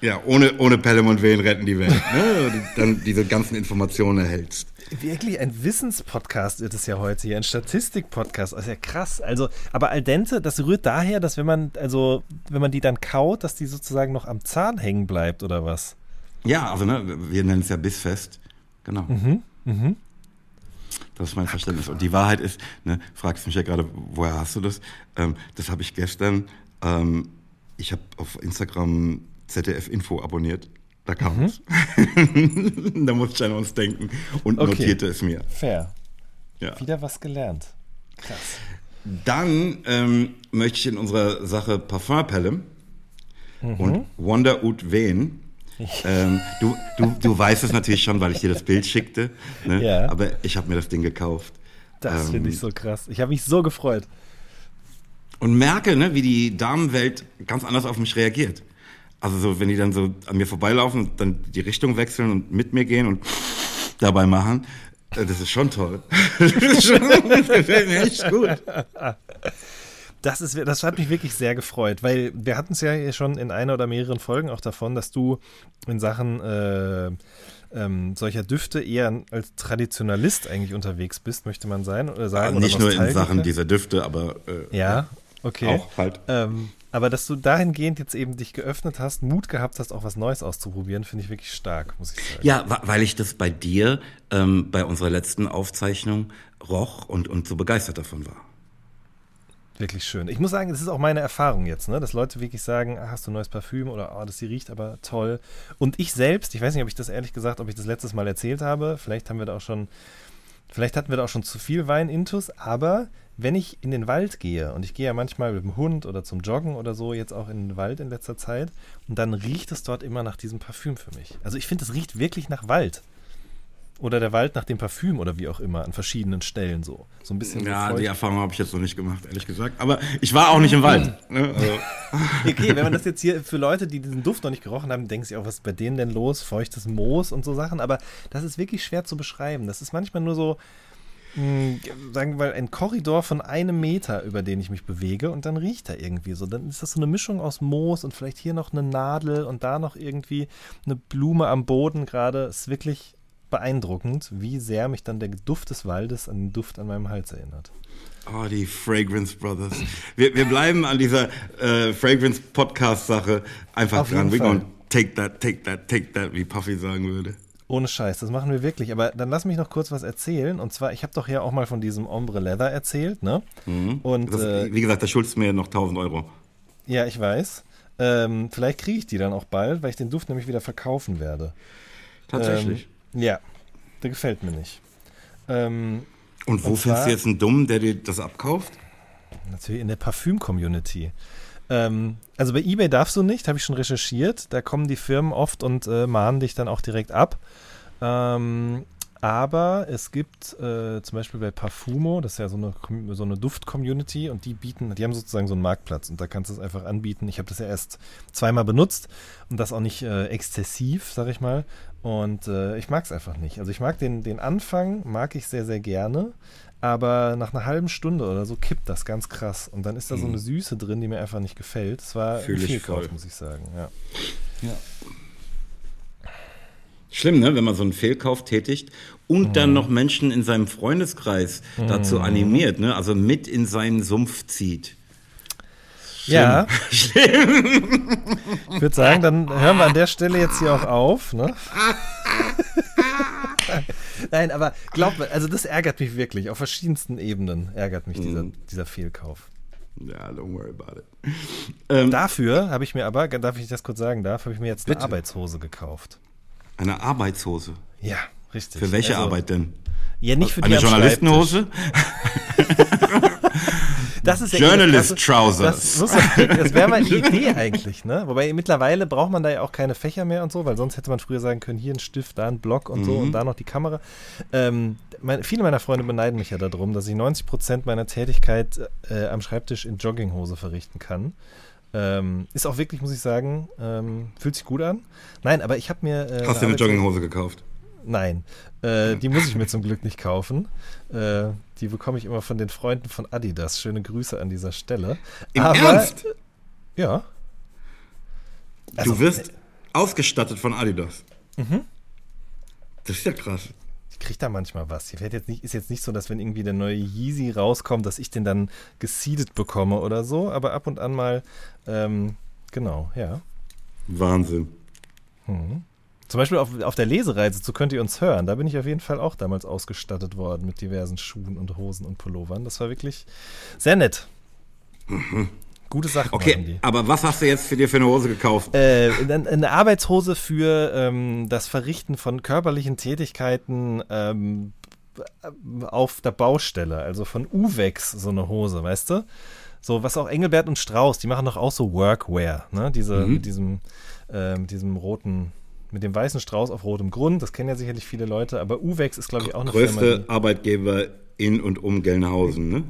Ja, ohne, ohne Pelham und Wehen retten die Welt. Ne? Dann diese ganzen Informationen erhältst. Wirklich ein Wissenspodcast ist es ja heute hier, ein Statistikpodcast. Das ist ja krass. Also, aber al dente, das rührt daher, dass wenn man, also, wenn man die dann kaut, dass die sozusagen noch am Zahn hängen bleibt oder was? Ja, also ne, wir nennen es ja bissfest. Genau. Mhm, Das ist mein Verständnis. Und die Wahrheit ist, ne, fragst mich ja gerade, woher hast du das? Ähm, das habe ich gestern, ähm, ich habe auf Instagram ZDF Info abonniert. Da kam es. [LAUGHS] da musste ich an uns denken und Mhm. Okay. notierte es mir. Fair. Ja. Wieder was gelernt. Krass. Dann ähm, möchte ich in unserer Sache Parfum Pelham Mhm. und Wonder Ud Wehen. [LAUGHS] ähm, du, du, du weißt es natürlich schon, weil ich dir das Bild schickte. Ne? Ja. Aber ich habe mir das Ding gekauft. Das Ähm, finde ich so krass. Ich habe mich so gefreut. Und merke, ne, wie die Damenwelt ganz anders auf mich reagiert. Also so, wenn die dann so an mir vorbeilaufen und dann die Richtung wechseln und mit mir gehen und dabei machen, äh, das ist schon toll. [LAUGHS] das, ist schon, das gefällt mir echt gut. Das, ist, das hat mich wirklich sehr gefreut, weil wir hatten es ja schon in einer oder mehreren Folgen auch davon, dass du in Sachen äh, ähm, solcher Düfte eher als Traditionalist eigentlich unterwegs bist, möchte man sein oder sagen. Ja, nicht oder nur in Sachen dieser Düfte, aber äh, ja, okay. Auch halt. Ähm, aber dass du dahingehend jetzt eben dich geöffnet hast, Mut gehabt hast, auch was Neues auszuprobieren, finde ich wirklich stark, muss ich sagen. Ja, weil ich das bei dir ähm, bei unserer letzten Aufzeichnung roch und, und so begeistert davon war. Wirklich schön. Ich muss sagen, das ist auch meine Erfahrung jetzt, ne? dass Leute wirklich sagen, ah, hast du ein neues Parfüm oder oh, das hier riecht aber toll. Und ich selbst, ich weiß nicht, ob ich das ehrlich gesagt, ob ich das letztes Mal erzählt habe, vielleicht haben wir da auch schon, vielleicht hatten wir da auch schon zu viel Wein-Intus, aber wenn ich in den Wald gehe, und ich gehe ja manchmal mit dem Hund oder zum Joggen oder so, jetzt auch in den Wald in letzter Zeit, und dann riecht es dort immer nach diesem Parfüm für mich. Also ich finde, es riecht wirklich nach Wald oder der Wald nach dem Parfüm oder wie auch immer an verschiedenen Stellen so. So ein bisschen. Ja, die Erfahrung habe ich jetzt noch nicht gemacht, ehrlich gesagt. Aber ich war auch nicht im Wald. ne? also. [LAUGHS] Okay, wenn man das jetzt hier für Leute, die diesen Duft noch nicht gerochen haben, denken sich auch, was ist bei denen denn los? Feuchtes Moos und so Sachen. Aber das ist wirklich schwer zu beschreiben. Das ist manchmal nur so, sagen wir mal, ein Korridor von einem Meter, über den ich mich bewege und dann riecht er irgendwie so. Dann ist das so eine Mischung aus Moos und vielleicht hier noch eine Nadel und da noch irgendwie eine Blume am Boden gerade. Ist wirklich beeindruckend, wie sehr mich dann der Duft des Waldes an den Duft an meinem Hals erinnert. Oh, die Fragrance Brothers. Wir, wir bleiben an dieser äh, Fragrance Podcast-Sache einfach Auf dran. We're gonna take that, take that, take that, wie Puffy sagen würde. Ohne Scheiß, das machen wir wirklich. Aber dann lass mich noch kurz was erzählen. Und zwar, ich habe doch ja auch mal von diesem Ombre Leather erzählt, ne? Und Das, äh, wie gesagt, da schuldest du mir noch 1000 Euro. ja, ich weiß. Ähm, vielleicht kriege ich die dann auch bald, weil ich den Duft nämlich wieder verkaufen werde. Tatsächlich. Ähm, ja, der gefällt mir nicht. Ähm, und wo und findest du jetzt einen Dummen, der dir das abkauft? Natürlich in der Parfüm-Community. Ähm, also bei eBay darfst du nicht, habe ich schon recherchiert. Da kommen die Firmen oft und äh, mahnen dich dann auch direkt ab. Ähm, aber es gibt äh, zum Beispiel bei Parfumo, das ist ja so eine, so eine Duft-Community und die bieten, die haben sozusagen so einen Marktplatz und da kannst du es einfach anbieten. Ich habe das ja erst zweimal benutzt und das auch nicht äh, exzessiv, sag ich mal. Und äh, ich mag es einfach nicht. Also ich mag den, den Anfang, mag ich sehr, sehr gerne. Aber nach einer halben Stunde oder so kippt das ganz krass. Und dann ist da so eine Süße drin, die mir einfach nicht gefällt. Es war Mhm. Fühl voll. muss ich sagen. Ja. Schlimm, ne? wenn man so einen Fehlkauf tätigt und dann noch Menschen in seinem Freundeskreis dazu animiert, ne? also mit in seinen Sumpf zieht. Ja. [LAUGHS] Ich würde sagen, dann hören wir an der Stelle jetzt hier auch auf. Ne? [LAUGHS] Nein, aber glaub mir, also das ärgert mich wirklich. Auf verschiedensten Ebenen ärgert mich dieser, Mhm. dieser Fehlkauf. Ja, don't worry about it. Ähm, Dafür habe ich mir aber, darf ich das kurz sagen darf, habe ich mir jetzt eine Bitte. Arbeitshose gekauft. Eine Arbeitshose. Ja, richtig. Für welche Also, Arbeit denn? Ja, nicht für die Eine Journalistenhose? [LAUGHS] Das ist ja Journalist das, Trousers. Das, das wäre mal die Idee eigentlich, ne? Wobei mittlerweile braucht man da ja auch keine Fächer mehr und so, weil sonst hätte man früher sagen können, hier ein Stift, da ein Block und so Mhm. und da noch die Kamera. Ähm, mein, viele meiner Freunde beneiden mich ja darum, dass ich 90 Prozent meiner Tätigkeit äh, am Schreibtisch in Jogginghose verrichten kann. Ähm, ist auch wirklich, muss ich sagen, ähm, fühlt sich gut an. Nein, aber ich habe mir. Äh, Hast du eine Jogginghose gekauft? Nein, äh, die muss ich mir [LAUGHS] zum Glück nicht kaufen. Äh, die bekomme ich immer von den Freunden von Adidas. Schöne Grüße an dieser Stelle. Im Aber, Ernst? Ja. Also, du wirst ausgestattet von Adidas. Mhm. Das ist ja krass. Ich kriege da manchmal was. Werd jetzt nicht, ist jetzt nicht so, dass wenn irgendwie der neue Yeezy rauskommt, dass ich den dann geseedet bekomme oder so. Aber ab und an mal, ähm, genau, ja. Wahnsinn. Zum Beispiel auf, auf der Lesereise zu Könnt ihr uns hören. Da bin ich auf jeden Fall auch damals ausgestattet worden mit diversen Schuhen und Hosen und Pullovern. Das war wirklich sehr nett. Gute Sachen Okay, die. aber was hast du jetzt für dir für eine Hose gekauft? Äh, eine Arbeitshose für ähm, das Verrichten von körperlichen Tätigkeiten ähm, auf der Baustelle, also von Uwex so eine Hose, weißt du? So, was auch Engelbert und Strauß, die machen doch auch so Workwear, ne? Diese, Mhm. mit diesem, äh, mit diesem roten, mit dem weißen Strauß auf rotem Grund, das kennen ja sicherlich viele Leute, aber Uwex ist, glaube ich, auch eine Firma, Größte die, Arbeitgeber in und um Gelnhausen, ne?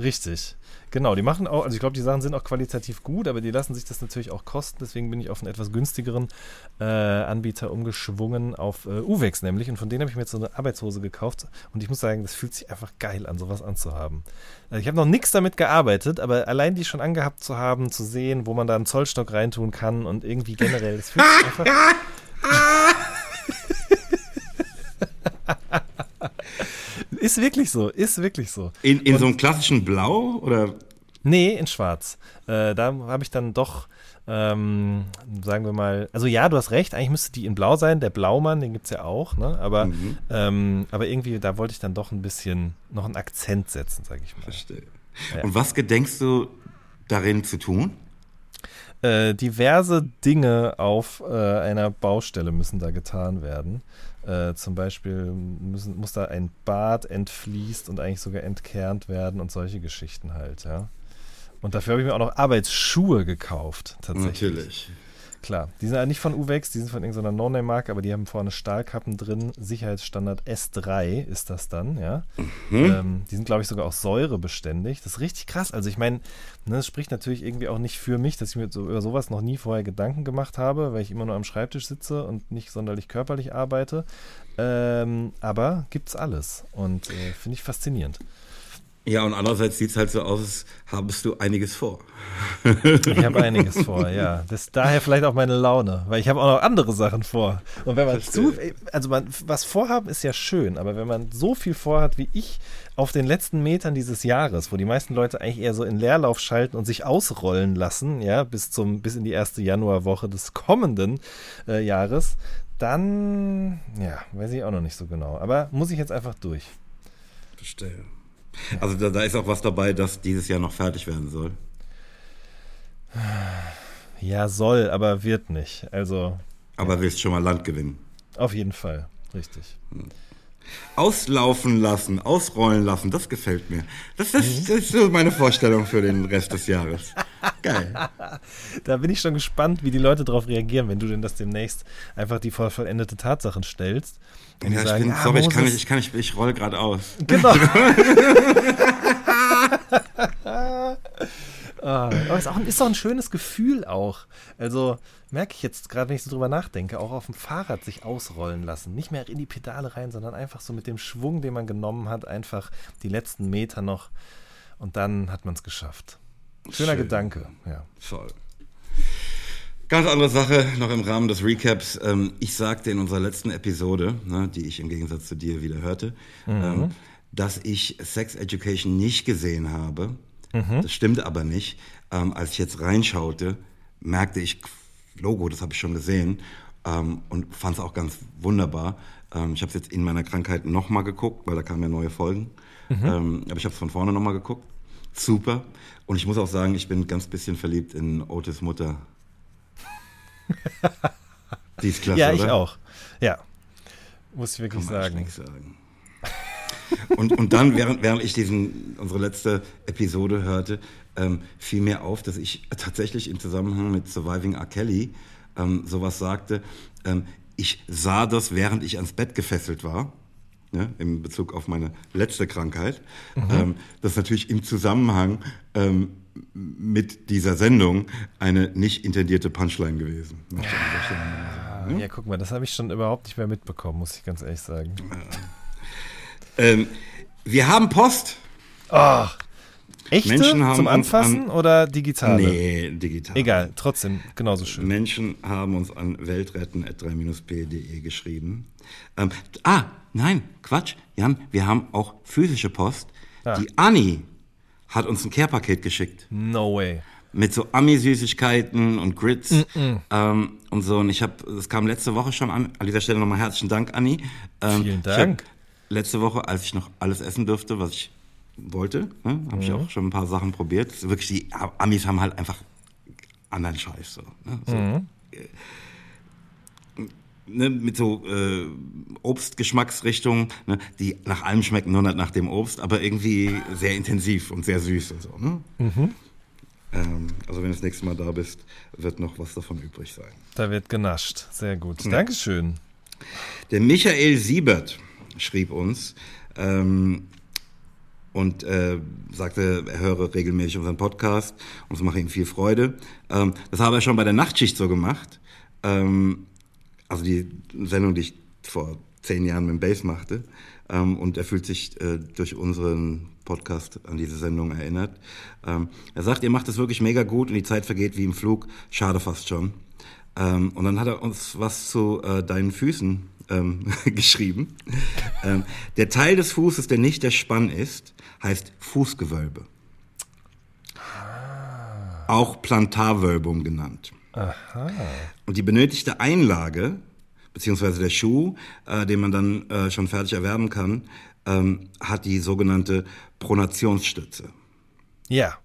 Richtig. Genau, die machen auch, also ich glaube, die Sachen sind auch qualitativ gut, aber die lassen sich das natürlich auch kosten. Deswegen bin ich auf einen etwas günstigeren äh, Anbieter umgeschwungen, auf äh, Uwex nämlich. Und von denen habe ich mir jetzt so eine Arbeitshose gekauft. Und ich muss sagen, das fühlt sich einfach geil an, sowas anzuhaben. Also ich habe noch nichts damit gearbeitet, aber allein die schon angehabt zu haben, zu sehen, wo man da einen Zollstock reintun kann und irgendwie generell, das fühlt sich [LAUGHS] einfach. Ist wirklich so, ist wirklich so. In, in so einem klassischen Blau oder? Nee, in Schwarz. Äh, da habe ich dann doch, ähm, sagen wir mal, also ja, du hast recht, eigentlich müsste die in Blau sein, der Blaumann, den gibt es ja auch, ne? aber, mhm. ähm, aber irgendwie, da wollte ich dann doch ein bisschen noch einen Akzent setzen, sage ich mal. Verstehe. Ja. Und was gedenkst du darin zu tun? Äh, diverse Dinge auf äh, einer Baustelle müssen da getan werden. Äh, zum Beispiel müssen, muss da ein Bad entfließt und eigentlich sogar entkernt werden und solche Geschichten halt, ja. Und dafür habe ich mir auch noch Arbeitsschuhe gekauft, tatsächlich. Natürlich. Klar, die sind halt nicht von Uwex, die sind von irgendeiner No-Name-Marke, aber die haben vorne Stahlkappen drin. Sicherheitsstandard S3 ist das dann, ja. Mhm. Ähm, die sind, glaube ich, sogar auch säurebeständig. Das ist richtig krass. Also ich meine, ne, das spricht natürlich irgendwie auch nicht für mich, dass ich mir so, über sowas noch nie vorher Gedanken gemacht habe, weil ich immer nur am Schreibtisch sitze und nicht sonderlich körperlich arbeite. Ähm, aber gibt's alles und äh, finde ich faszinierend. Ja, und andererseits sieht es halt so aus, als habest du einiges vor. Ich habe einiges vor, ja. Das ist daher vielleicht auch meine Laune, weil ich habe auch noch andere Sachen vor. Und wenn man zu, also man, was vorhaben ist ja schön, aber wenn man so viel vorhat wie ich auf den letzten Metern dieses Jahres, wo die meisten Leute eigentlich eher so in Leerlauf schalten und sich ausrollen lassen, ja, bis zum, bis in die erste Januarwoche des kommenden äh, Jahres, dann, ja, weiß ich auch noch nicht so genau. Aber muss ich jetzt einfach durch. Verstehe. Also da, da, ist auch was dabei, das dieses Jahr noch fertig werden soll. Ja, soll, aber wird nicht. Also. Aber ja. willst schon mal Land gewinnen. Auf jeden Fall, richtig. Hm. Auslaufen lassen, ausrollen lassen, das gefällt mir. Das ist, das ist so meine Vorstellung für den Rest des Jahres. Geil. Da bin ich schon gespannt, wie die Leute darauf reagieren, wenn du denn das demnächst einfach die vollendete Tatsachen stellst. Ja, ich sagen, bin, ah, sorry, ich kann nicht, ich kann nicht, ich roll gerade aus. Genau. [LAUGHS] [LAUGHS] ah, aber ist, auch, ist doch ein schönes Gefühl auch. Also merke ich jetzt gerade, wenn ich so drüber nachdenke, auch auf dem Fahrrad sich ausrollen lassen. Nicht mehr in die Pedale rein, sondern einfach so mit dem Schwung, den man genommen hat, einfach die letzten Meter noch und dann hat man es geschafft. Schöner Schön. Gedanke, ja. Voll. Ganz andere Sache, noch im Rahmen des Recaps. Ähm, ich sagte in unserer letzten Episode, ne, die ich im Gegensatz zu dir wieder hörte, mhm. ähm, dass ich Sex Education nicht gesehen habe. Mhm. Das stimmte aber nicht. Ähm, als ich jetzt reinschaute, merkte ich, Logo, das habe ich schon gesehen ähm, und fand es auch ganz wunderbar. Ähm, ich habe es jetzt in meiner Krankheit nochmal geguckt, weil da kamen ja neue Folgen. Mhm. Ähm, aber ich habe es von vorne nochmal geguckt. Super. Und ich muss auch sagen, ich bin ganz bisschen verliebt in Otis Mutter. [LAUGHS] Die ist klasse, Ja, ich oder? auch. Ja. Muss ich wirklich Kann sagen. sagen. Und, und dann, während, während ich diesen, unsere letzte Episode hörte, ähm, fiel mir auf, dass ich tatsächlich im Zusammenhang mit Surviving R. Kelly ähm, sowas sagte. Ähm, ich sah das, während ich ans Bett gefesselt war. Ne, in Bezug auf meine letzte Krankheit. Mhm. Ähm, das natürlich im Zusammenhang ähm, mit dieser Sendung eine nicht intendierte Punchline gewesen. Ja, ja, guck mal, das habe ich schon überhaupt nicht mehr mitbekommen, muss ich ganz ehrlich sagen. Ähm, wir haben Post. Ach. Echte Menschen haben zum Anfassen an, oder digitale? Nee, digital. Egal, trotzdem genauso schön. Menschen haben uns an weltretten.3-p.de geschrieben. Ähm, ah, nein, Quatsch. Jan, wir haben auch physische Post. Ah. Die Anni hat uns ein Care-Paket geschickt. No way. Mit so Ami-Süßigkeiten und Grits mm -mm. Ähm, und so. Und ich habe, das kam letzte Woche schon an. An dieser Stelle nochmal herzlichen Dank, Anni. Ähm, Vielen Dank. Letzte Woche, als ich noch alles essen durfte, was ich wollte, ne, habe ich auch schon ein paar Sachen probiert. Wirklich, die Amis haben halt einfach anderen Scheiß. So, ne? so mhm. ne, mit so äh, Obstgeschmacksrichtungen, ne, die nach allem schmecken, nur nicht nach dem Obst, aber irgendwie sehr intensiv und sehr süß und so. Ne? Mhm. Ähm, also wenn du das nächste Mal da bist, wird noch was davon übrig sein. Da wird genascht. Sehr gut. Ja. Dankeschön. Der Michael Siebert schrieb uns, ähm, und äh, sagte, er höre regelmäßig unseren Podcast und es mache ihm viel Freude. Ähm, das habe er schon bei der Nachtschicht so gemacht. Ähm, also die Sendung, die ich vor zehn Jahren mit dem Bass machte. Ähm, und er fühlt sich äh, durch unseren Podcast an diese Sendung erinnert. Ähm, er sagt, ihr macht es wirklich mega gut und die Zeit vergeht wie im Flug. Schade fast schon. Ähm, und dann hat er uns was zu äh, deinen Füßen ähm, [LAUGHS] geschrieben. Ähm, der Teil des Fußes, der nicht der Spann ist, heißt Fußgewölbe. Auch Plantarwölbung genannt. Aha. Und die benötigte Einlage, beziehungsweise der Schuh, äh, den man dann äh, schon fertig erwerben kann, ähm, hat die sogenannte Pronationsstütze. Ja.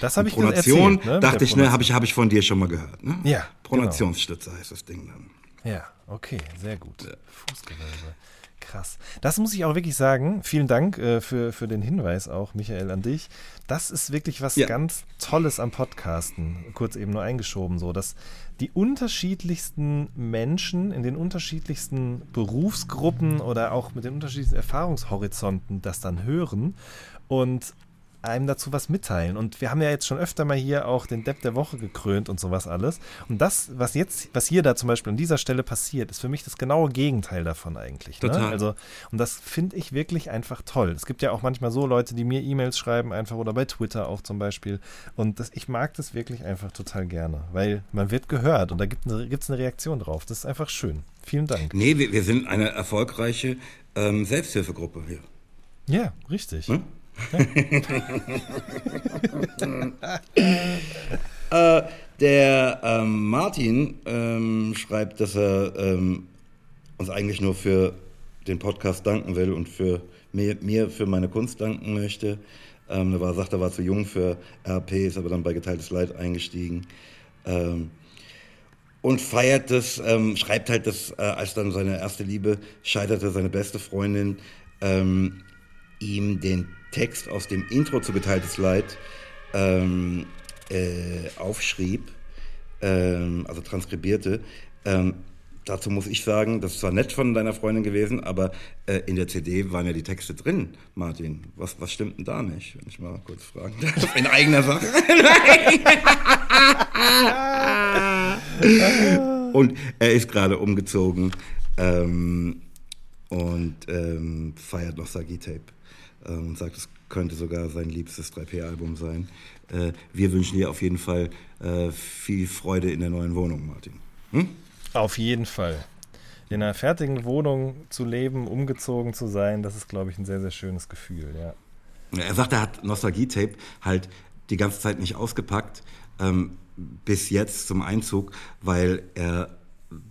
Das habe ich Pronation, erzählt, ne? dachte ich, ne, habe ich, hab ich von dir schon mal gehört. Ne? Ja, Pronationsstütze heißt das Ding dann. Ja, okay, sehr gut. Fußgewölbe. Krass. Das muss ich auch wirklich sagen. Vielen Dank äh, für, für den Hinweis auch, Michael, an dich. Das ist wirklich was Ja. ganz Tolles am Podcasten. Kurz eben nur eingeschoben, so, dass die unterschiedlichsten Menschen in den unterschiedlichsten Berufsgruppen oder auch mit den unterschiedlichsten Erfahrungshorizonten das dann hören und einem dazu was mitteilen. Und wir haben ja jetzt schon öfter mal hier auch den Depp der Woche gekrönt und sowas alles. Und das, was jetzt, was hier da zum Beispiel an dieser Stelle passiert, ist für mich das genaue Gegenteil davon eigentlich. Ne? Total. Also, und das finde ich wirklich einfach toll. Es gibt ja auch manchmal so Leute, die mir E-Mails schreiben, einfach oder bei Twitter auch zum Beispiel. Und das, ich mag das wirklich einfach total gerne, weil man wird gehört und da gibt es eine, gibt's eine Reaktion drauf. Das ist einfach schön. Vielen Dank. Nee, wir, wir sind eine erfolgreiche ähm, Selbsthilfegruppe hier. Ja, richtig. Hm? [LAUGHS] Äh, der ähm, Martin ähm, schreibt, dass er ähm, uns eigentlich nur für den Podcast danken will und für mir, mir für meine Kunst danken möchte. Ähm, er war, sagt, er war zu jung für RP, ist aber dann bei Geteiltes Leid eingestiegen. Ähm, und feiert das, ähm, schreibt halt, dass äh, als dann seine erste Liebe scheiterte, seine beste Freundin ähm, ihm den Text aus dem Intro zu Geteiltes Leid ähm, äh, aufschrieb, ähm, also transkribierte. Ähm, dazu muss ich sagen, das ist zwar nett von deiner Freundin gewesen, aber äh, in der CD waren ja die Texte drin, Martin. Was, was stimmt denn da nicht, wenn ich mal kurz fragen darf? In eigener Sache. [LAUGHS] Und er ist gerade umgezogen ähm, und ähm, feiert Nostalgie-Tape ähm, und sagt, es könnte sogar sein liebstes 3P-Album sein. Äh, wir wünschen dir auf jeden Fall äh, viel Freude in der neuen Wohnung, Martin. Hm? Auf jeden Fall. In einer fertigen Wohnung zu leben, umgezogen zu sein, das ist, glaube ich, ein sehr, sehr schönes Gefühl, ja. Er sagt, er hat Nostalgie-Tape halt die ganze Zeit nicht ausgepackt, ähm, bis jetzt zum Einzug, weil er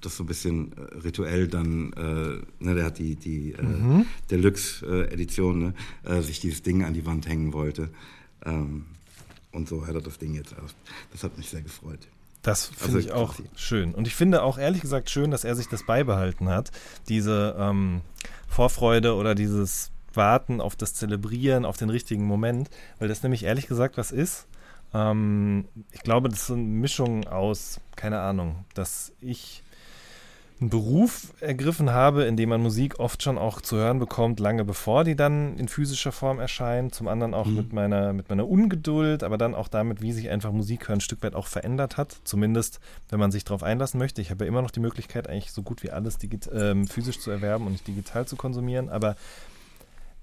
das so ein bisschen äh, rituell dann, äh, ne, der hat die, die äh, Deluxe-Edition, ne, äh, sich dieses Ding an die Wand hängen wollte. Ähm, und so hat er das Ding jetzt erst. Das hat mich sehr gefreut. Das finde Also ich auch schön. Und ich finde auch ehrlich gesagt schön, dass er sich das beibehalten hat. Diese ähm, Vorfreude oder dieses Warten auf das Zelebrieren, auf den richtigen Moment. Weil das nämlich ehrlich gesagt was ist. Ähm, ich glaube, das ist so eine Mischung aus, keine Ahnung, dass ich einen Beruf ergriffen habe, in dem man Musik oft schon auch zu hören bekommt, lange bevor die dann in physischer Form erscheint. Zum anderen auch mit, meiner, mit meiner Ungeduld, aber dann auch damit, wie sich einfach Musik hören ein Stück weit auch verändert hat. Zumindest, wenn man sich darauf einlassen möchte. Ich habe ja immer noch die Möglichkeit, eigentlich so gut wie alles ähm, physisch zu erwerben und nicht digital zu konsumieren. Aber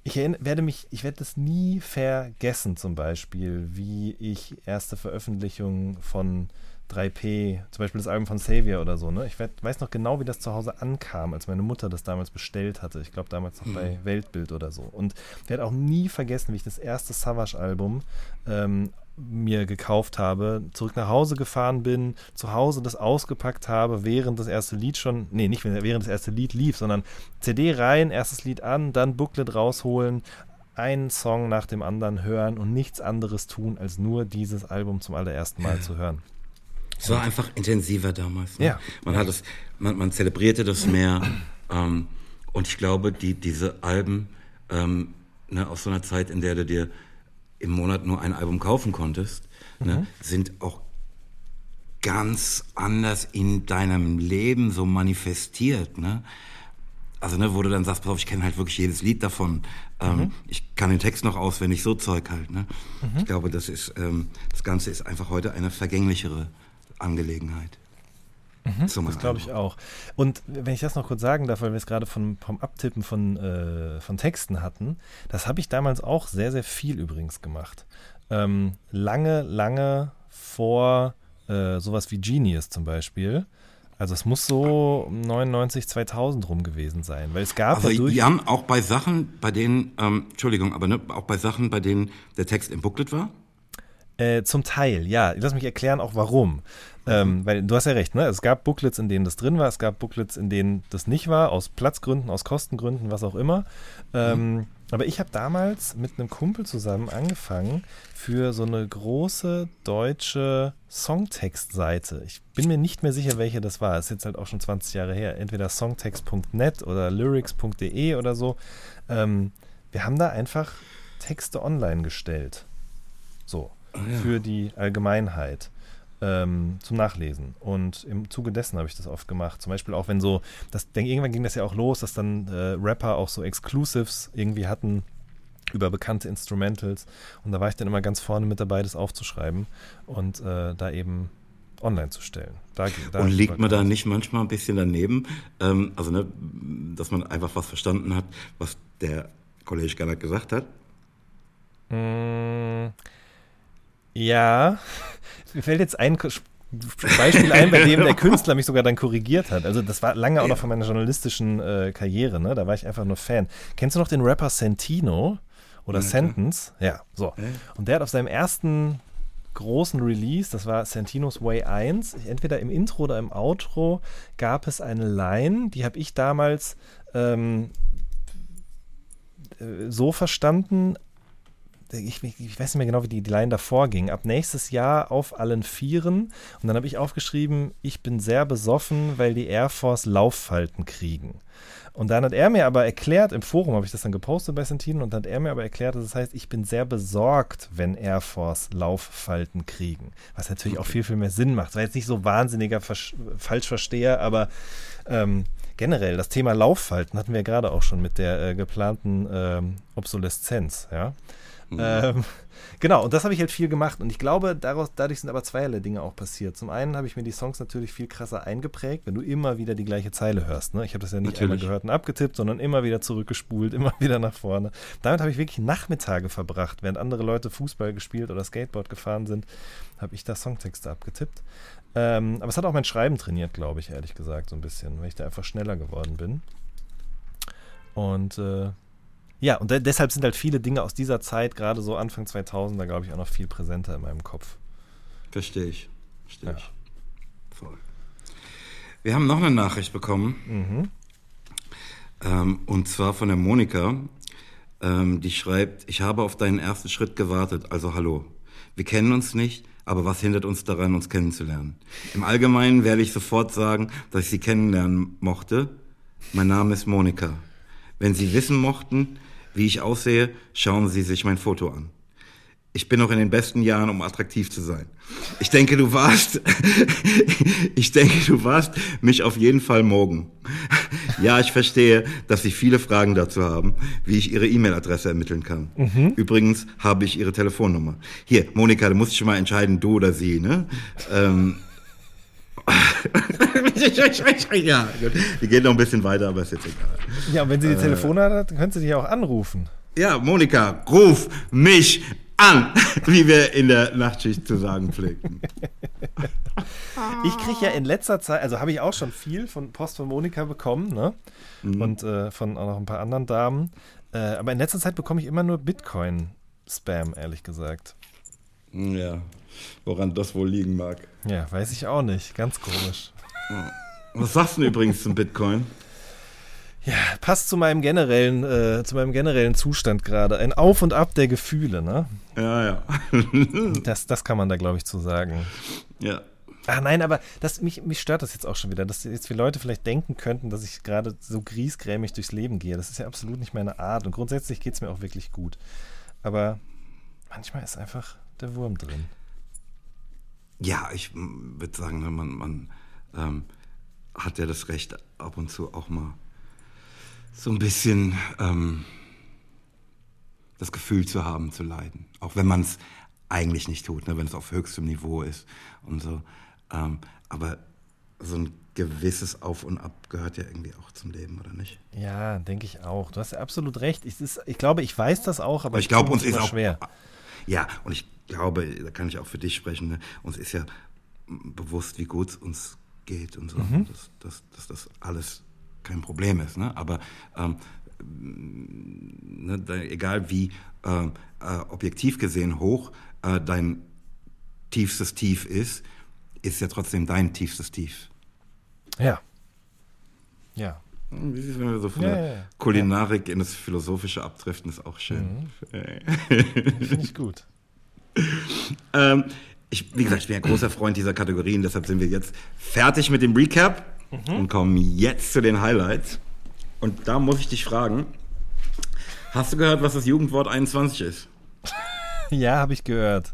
ich werde mich, ich werde das nie vergessen, zum Beispiel, wie ich erste Veröffentlichungen von 3P, zum Beispiel das Album von Savior oder so, ne? Ich weiß noch genau, wie das zu Hause ankam, als meine Mutter das damals bestellt hatte. Ich glaube damals noch bei Weltbild oder so. Und ich werde auch nie vergessen, wie ich das erste Savage-Album ähm, mir gekauft habe, zurück nach Hause gefahren bin, zu Hause das ausgepackt habe, während das erste Lied schon, nee, nicht während das erste Lied lief, sondern CD rein, erstes Lied an, dann Booklet rausholen, einen Song nach dem anderen hören und nichts anderes tun, als nur dieses Album zum allerersten Mal [LAUGHS] zu hören. Es war einfach intensiver damals. Ne? Ja. Man hat es, man, man zelebrierte das mehr. ähm, und ich glaube, die, diese Alben ähm, ne, aus so einer Zeit, in der du dir im Monat nur ein Album kaufen konntest, ne, sind auch ganz anders in deinem Leben so manifestiert. Ne? also ne, wo du dann sagst, pass auf, ich kenne halt wirklich jedes Lied davon. Ähm, mhm. Ich kann den Text noch auswendig, so Zeug halt. Ne? Mhm. Ich glaube, das ist, ähm, das Ganze ist einfach heute eine vergänglichere Angelegenheit. Mhm, so das glaube ich auch. Und wenn ich das noch kurz sagen darf, weil wir es gerade vom, vom Abtippen von, äh, von Texten hatten, das habe ich damals auch sehr, sehr viel übrigens gemacht. Ähm, lange, lange vor äh, sowas wie Genius zum Beispiel. Also es muss so 99, 2000 rum gewesen sein, weil es gab also ja durch Jan, auch bei Sachen, bei denen, ähm, Entschuldigung, aber ne, auch bei Sachen, bei denen der Text im Booklet war? Äh, zum Teil, ja. Lass mich erklären auch warum. Ähm, weil du hast ja recht, ne? Es gab Booklets, in denen das drin war, es gab Booklets, in denen das nicht war, aus Platzgründen, aus Kostengründen, was auch immer. Ähm, mhm. Aber ich habe damals mit einem Kumpel zusammen angefangen für so eine große deutsche Songtextseite. Ich bin mir nicht mehr sicher, welche das war. Das ist jetzt halt auch schon 20 Jahre her. Entweder songtext.net oder lyrics.de oder so. Ähm, wir haben da einfach Texte online gestellt. Oh ja. Für die Allgemeinheit ähm, zum Nachlesen. Und im Zuge dessen habe ich das oft gemacht. Zum Beispiel auch, wenn so, das, denn irgendwann ging das ja auch los, dass dann äh, Rapper auch so Exclusives irgendwie hatten über bekannte Instrumentals. Und da war ich dann immer ganz vorne mit dabei, das aufzuschreiben und äh, da eben online zu stellen. Da, da und liegt man da nicht manchmal ein bisschen daneben? Ähm, also, ne, dass man einfach was verstanden hat, was der Kollege Gernert gesagt hat? Mmh. Ja, mir fällt jetzt ein Beispiel ein, bei dem der [LAUGHS] Künstler mich sogar dann korrigiert hat. Also das war lange auch noch von meiner journalistischen äh, Karriere, ne? Da war ich einfach nur Fan. Kennst du noch den Rapper Santino oder ja, Sentence? Ja, so. Und der hat auf seinem ersten großen Release, das war Santinos Way 1, entweder im Intro oder im Outro gab es eine Line, die habe ich damals ähm, äh, so verstanden, ich, ich, weiß nicht mehr genau, wie die, die Line davor ging. Ab nächstes Jahr auf allen Vieren. Und dann habe ich aufgeschrieben, ich bin sehr besoffen, weil die Air Force Lauffalten kriegen. Und dann hat er mir aber erklärt, im Forum habe ich das dann gepostet bei Santino, und dann hat er mir aber erklärt, dass das heißt, ich bin sehr besorgt, wenn Air Force Lauffalten kriegen. Was natürlich auch viel, viel mehr Sinn macht. Das war jetzt nicht so wahnsinniger Versch Falschversteher, aber ähm, generell, das Thema Lauffalten hatten wir ja gerade auch schon mit der äh, geplanten ähm, Obsoleszenz, ja. Mhm. Ähm, [LAUGHS] genau, und das habe ich halt viel gemacht. Und ich glaube, daraus, dadurch sind aber zweierlei Dinge auch passiert. Zum einen habe ich mir die Songs natürlich viel krasser eingeprägt, wenn du immer wieder die gleiche Zeile hörst. Ne? Ich habe das ja nicht natürlich. einmal gehört und abgetippt, sondern immer wieder zurückgespult, [LAUGHS] immer wieder nach vorne. Damit habe ich wirklich Nachmittage verbracht, während andere Leute Fußball gespielt oder Skateboard gefahren sind, habe ich da Songtexte abgetippt. Ähm, aber es hat auch mein Schreiben trainiert, glaube ich, ehrlich gesagt, so ein bisschen, weil ich da einfach schneller geworden bin. Und äh, ja, und de deshalb sind halt viele Dinge aus dieser Zeit, gerade so Anfang 2000er, glaube ich, auch noch viel präsenter in meinem Kopf. Verstehe ich. Verstehe ja. ich. Voll. Wir haben noch eine Nachricht bekommen. Mhm. Ähm, und zwar von der Monika. Ähm, die schreibt, ich habe auf deinen ersten Schritt gewartet, also hallo. Wir kennen uns nicht, aber was hindert uns daran, uns kennenzulernen? Im Allgemeinen werde ich sofort sagen, dass ich sie kennenlernen mochte. Mein Name ist Monika. Wenn Sie wissen mochten, wie ich aussehe, schauen Sie sich mein Foto an. Ich bin noch in den besten Jahren, um attraktiv zu sein. Ich denke, du warst, [LAUGHS] ich denke, du warst mich auf jeden Fall morgen. Ja, ich verstehe, dass Sie viele Fragen dazu haben, wie ich Ihre E-Mail-Adresse ermitteln kann. Mhm. Übrigens habe ich Ihre Telefonnummer. Hier, Monika, du musst schon mal entscheiden, du oder sie, ne? Ähm, [LAUGHS] ja, gut. Die geht noch ein bisschen weiter, aber ist jetzt egal. Ja, und wenn sie die äh, Telefone hat, dann können sie dich auch anrufen. Ja, Monika, ruf mich an, [LAUGHS] wie wir in der Nachtschicht zu sagen pflegten. Ich kriege ja in letzter Zeit, also habe ich auch schon viel von Post von Monika bekommen, ne? Mhm. Und äh, von auch noch ein paar anderen Damen. Äh, aber in letzter Zeit bekomme ich immer nur Bitcoin-Spam, ehrlich gesagt. Ja, woran das wohl liegen mag. Ja, weiß ich auch nicht. Ganz komisch. Was sagst du übrigens zum Bitcoin? Ja, passt zu meinem generellen, äh, zu meinem generellen Zustand gerade. Ein Auf und Ab der Gefühle, ne? Ja, ja. [LAUGHS] das, das kann man da, glaube ich, zu sagen. Ja. Ach nein, aber das, mich, mich stört das jetzt auch schon wieder, dass jetzt viele Leute vielleicht denken könnten, dass ich gerade so griesgrämig durchs Leben gehe. Das ist ja absolut nicht meine Art und grundsätzlich geht es mir auch wirklich gut. Aber manchmal ist einfach der Wurm drin. Ja, ich würde sagen, man, man ähm, hat ja das Recht, ab und zu auch mal so ein bisschen ähm, das Gefühl zu haben, zu leiden. Auch wenn man es eigentlich nicht tut, ne, wenn es auf höchstem Niveau ist und so. Ähm, aber so ein gewisses Auf und Ab gehört ja irgendwie auch zum Leben, oder nicht? Ja, denke ich auch. Du hast ja absolut recht. Ich, ist, ich glaube, ich weiß das auch, aber, aber ich glaube, uns ist auch schwer. Ja, und ich glaube, da kann ich auch für dich sprechen, ne? uns ist ja bewusst, wie gut es uns geht und so, mhm. dass, dass, dass, das alles kein Problem ist. Ne? Aber ähm, ne, da, egal wie äh, äh, objektiv gesehen hoch äh, dein tiefstes Tief ist, ist ja trotzdem dein tiefstes Tief. Ja. Ja. Wie siehst du, wenn wir so von ja, der ja, Kulinarik ja. in das Philosophische abdriften, ist auch schön. Mhm. [LAUGHS] Finde ich gut. [LAUGHS] ähm, ich, wie gesagt, ich bin ein großer Freund dieser Kategorien, deshalb sind wir jetzt fertig mit dem Recap mhm. und kommen jetzt zu den Highlights. Und da muss ich dich fragen, hast du gehört, was das Jugendwort 21 ist? [LAUGHS] ja, habe ich gehört.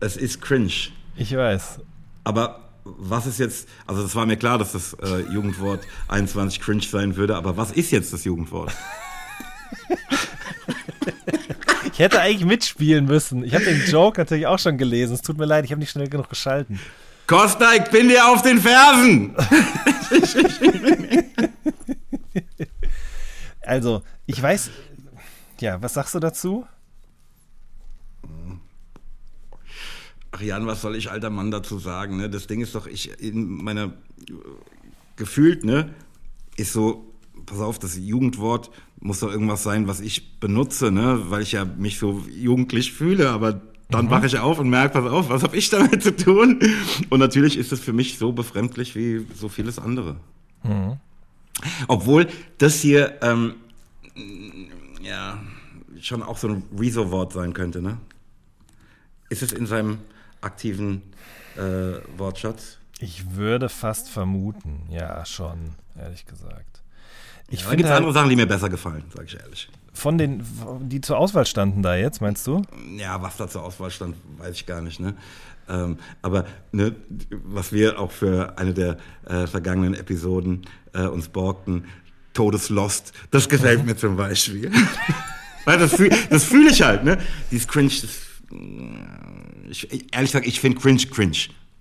Es ist cringe. Ich weiß. Aber was ist jetzt, also es war mir klar, dass das äh, Jugendwort 21 cringe sein würde, aber was ist jetzt das Jugendwort? [LAUGHS] ich hätte eigentlich mitspielen müssen. Ich habe den Joke natürlich auch schon gelesen. Es tut mir leid, ich habe nicht schnell genug geschalten. Costa, ich bin dir auf den Fersen! also, ich weiß, ja, was sagst du dazu? Ach Jan, was soll ich alter Mann dazu sagen? Ne? Das Ding ist doch, ich in meiner gefühlt, ne, ist so, pass auf, das Jugendwort muss doch irgendwas sein, was ich benutze, ne, weil ich ja mich so jugendlich fühle, aber dann mhm. wache ich auf und merke, pass auf, was habe ich damit zu tun? Und natürlich ist es für mich so befremdlich wie so vieles andere. Mhm. Obwohl das hier, ähm, ja, schon auch so ein Rezo-Wort sein könnte, ne? Ist es in seinem aktiven äh, Wortschatz? Ich würde fast vermuten, ja, schon, ehrlich gesagt. Ich ja, gibt halt, andere Sachen, die mir besser gefallen, sage ich ehrlich. Von den, die zur Auswahl standen da jetzt, meinst du? Ja, was da zur Auswahl stand, weiß ich gar nicht. Ne? Ähm, aber ne, was wir auch für eine der äh, vergangenen Episoden äh, uns borgten, Todeslost, das gefällt mir zum Beispiel. [LAUGHS] Weil das fühle fühl ich halt, ne? Dieses Cringe, das ich, ehrlich gesagt, ich finde cringe cringe.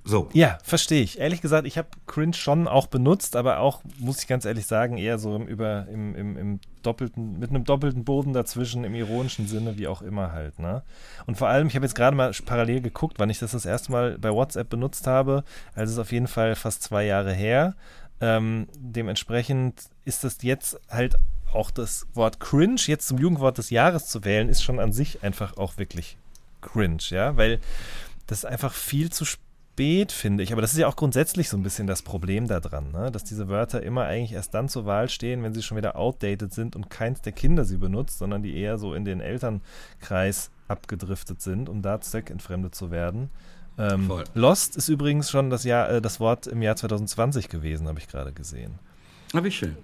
So. Ja, verstehe ich. Ehrlich gesagt, ich habe cringe schon auch benutzt, aber auch, muss ich ganz ehrlich sagen, eher so im, über, im, im, im doppelten, mit einem doppelten Boden dazwischen, im ironischen Sinne, wie auch immer halt. Ne? Und vor allem, ich habe jetzt gerade mal parallel geguckt, wann ich das das erste Mal bei WhatsApp benutzt habe. Also ist auf jeden Fall fast zwei Jahre her. Ähm, dementsprechend ist das jetzt halt auch das Wort cringe jetzt zum Jugendwort des Jahres zu wählen, ist schon an sich einfach auch wirklich cringe, ja, weil das einfach viel zu spät, finde ich. Aber das ist ja auch grundsätzlich so ein bisschen das Problem daran, ne? dass diese Wörter immer eigentlich erst dann zur Wahl stehen, wenn sie schon wieder outdated sind und keins der Kinder sie benutzt, sondern die eher so in den Elternkreis abgedriftet sind, um da zweckentfremdet zu werden. Ähm, Lost ist übrigens schon das, Jahr, äh, das Wort im Jahr 2020 gewesen, habe ich gerade gesehen. Habe ich schön.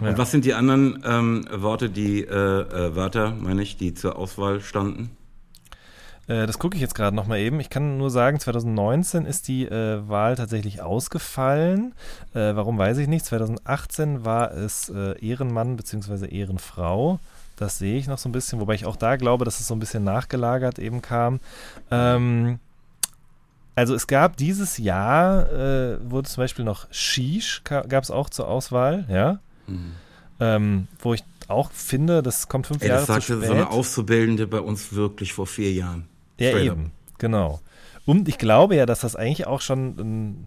Und ja. was sind die anderen ähm, Worte, die äh, äh, Wörter, meine ich, die zur Auswahl standen? Äh, das gucke ich jetzt gerade nochmal eben. Ich kann nur sagen, 2019 ist die äh, Wahl tatsächlich ausgefallen. Äh, warum weiß ich nicht. 2018 war es äh, Ehrenmann bzw. Ehrenfrau. Das sehe ich noch so ein bisschen, wobei ich auch da glaube, dass es so ein bisschen nachgelagert eben kam. Ähm, also es gab dieses Jahr, äh, wurde zum Beispiel noch Shish, gab es auch zur Auswahl, ja. Mhm. Ähm, wo ich auch finde, das kommt fünf Ey, Jahre zu spät. Das sagte so eine Auszubildende bei uns wirklich vor vier Jahren. Ja, Straight eben, up. genau. Und ich glaube ja, dass das eigentlich auch schon,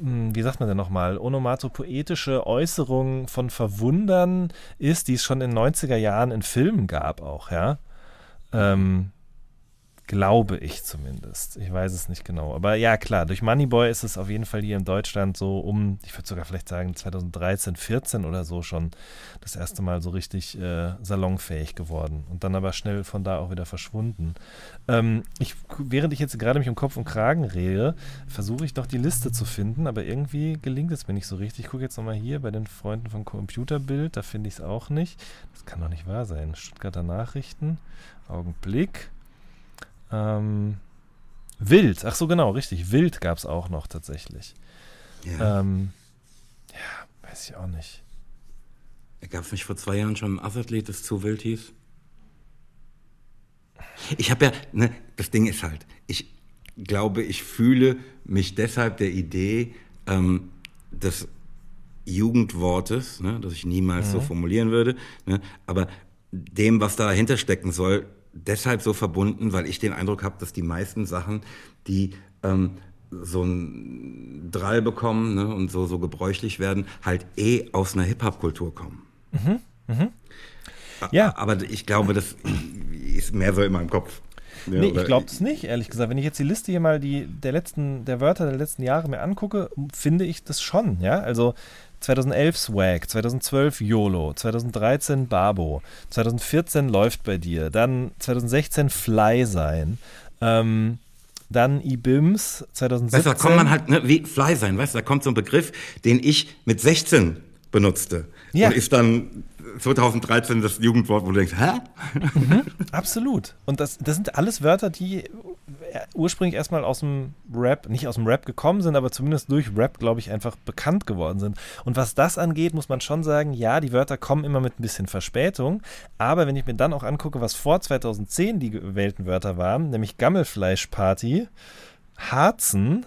ähm, wie sagt man denn nochmal, onomatopoetische Äußerung von Verwundern ist, die es schon in den 90er Jahren in Filmen gab auch, ja. Ähm, Glaube ich zumindest. Ich weiß es nicht genau. Aber ja, klar, durch Moneyboy ist es auf jeden Fall hier in Deutschland so um, ich würde sogar vielleicht sagen, 2013, 14 oder so schon das erste Mal so richtig äh, salonfähig geworden. Und dann aber schnell von da auch wieder verschwunden. Ähm, ich, während ich jetzt gerade mich um Kopf und Kragen rede, versuche ich doch die Liste zu finden, aber irgendwie gelingt es mir nicht so richtig. Ich gucke jetzt nochmal hier bei den Freunden von Computerbild, da finde ich es auch nicht. Das kann doch nicht wahr sein. Stuttgarter Nachrichten. Augenblick. Ähm, Wild, ach so genau, richtig. Wild gab es auch noch tatsächlich. Ja. Ähm, ja, weiß ich auch nicht. Gab es nicht vor zwei Jahren schon ein Assathlet, das zu wild hieß? Ich habe ja, ne, das Ding ist halt, ich glaube, ich fühle mich deshalb der Idee ähm, des Jugendwortes, ne, das ich niemals so formulieren würde, ne, aber dem, was dahinter stecken soll, deshalb so verbunden, weil ich den Eindruck habe, dass die meisten Sachen, die ähm, so ein Drall bekommen ne, und so, so gebräuchlich werden, halt eh aus einer Hip-Hop-Kultur kommen. Ja. Aber ich glaube, das ist mehr so in meinem Kopf. Ja, Nee, ich glaube es nicht, ehrlich gesagt. Wenn ich jetzt die Liste hier mal die, der letzten, der Wörter der letzten Jahre mir angucke, finde ich das schon, ja. Also 2011 Swag, 2012 YOLO, 2013 Babo, 2014 läuft bei dir, dann 2016 Fly sein, ähm, dann IBIMS, 2017. Weißt du, da kommt man halt, ne, wie Fly sein, weißt du, da kommt so ein Begriff, den ich mit 16 benutzte. Ja. Und ist dann 2013 das Jugendwort, wo du denkst, hä? Absolut. Und das, das sind alles Wörter, die äh, ursprünglich erstmal aus dem Rap, nicht aus dem Rap gekommen sind, aber zumindest durch Rap, glaube ich, einfach bekannt geworden sind. Und was das angeht, muss man schon sagen, ja, die Wörter kommen immer mit ein bisschen Verspätung. Aber wenn ich mir dann auch angucke, was vor 2010 die gewählten Wörter waren, nämlich Gammelfleischparty, Harzen,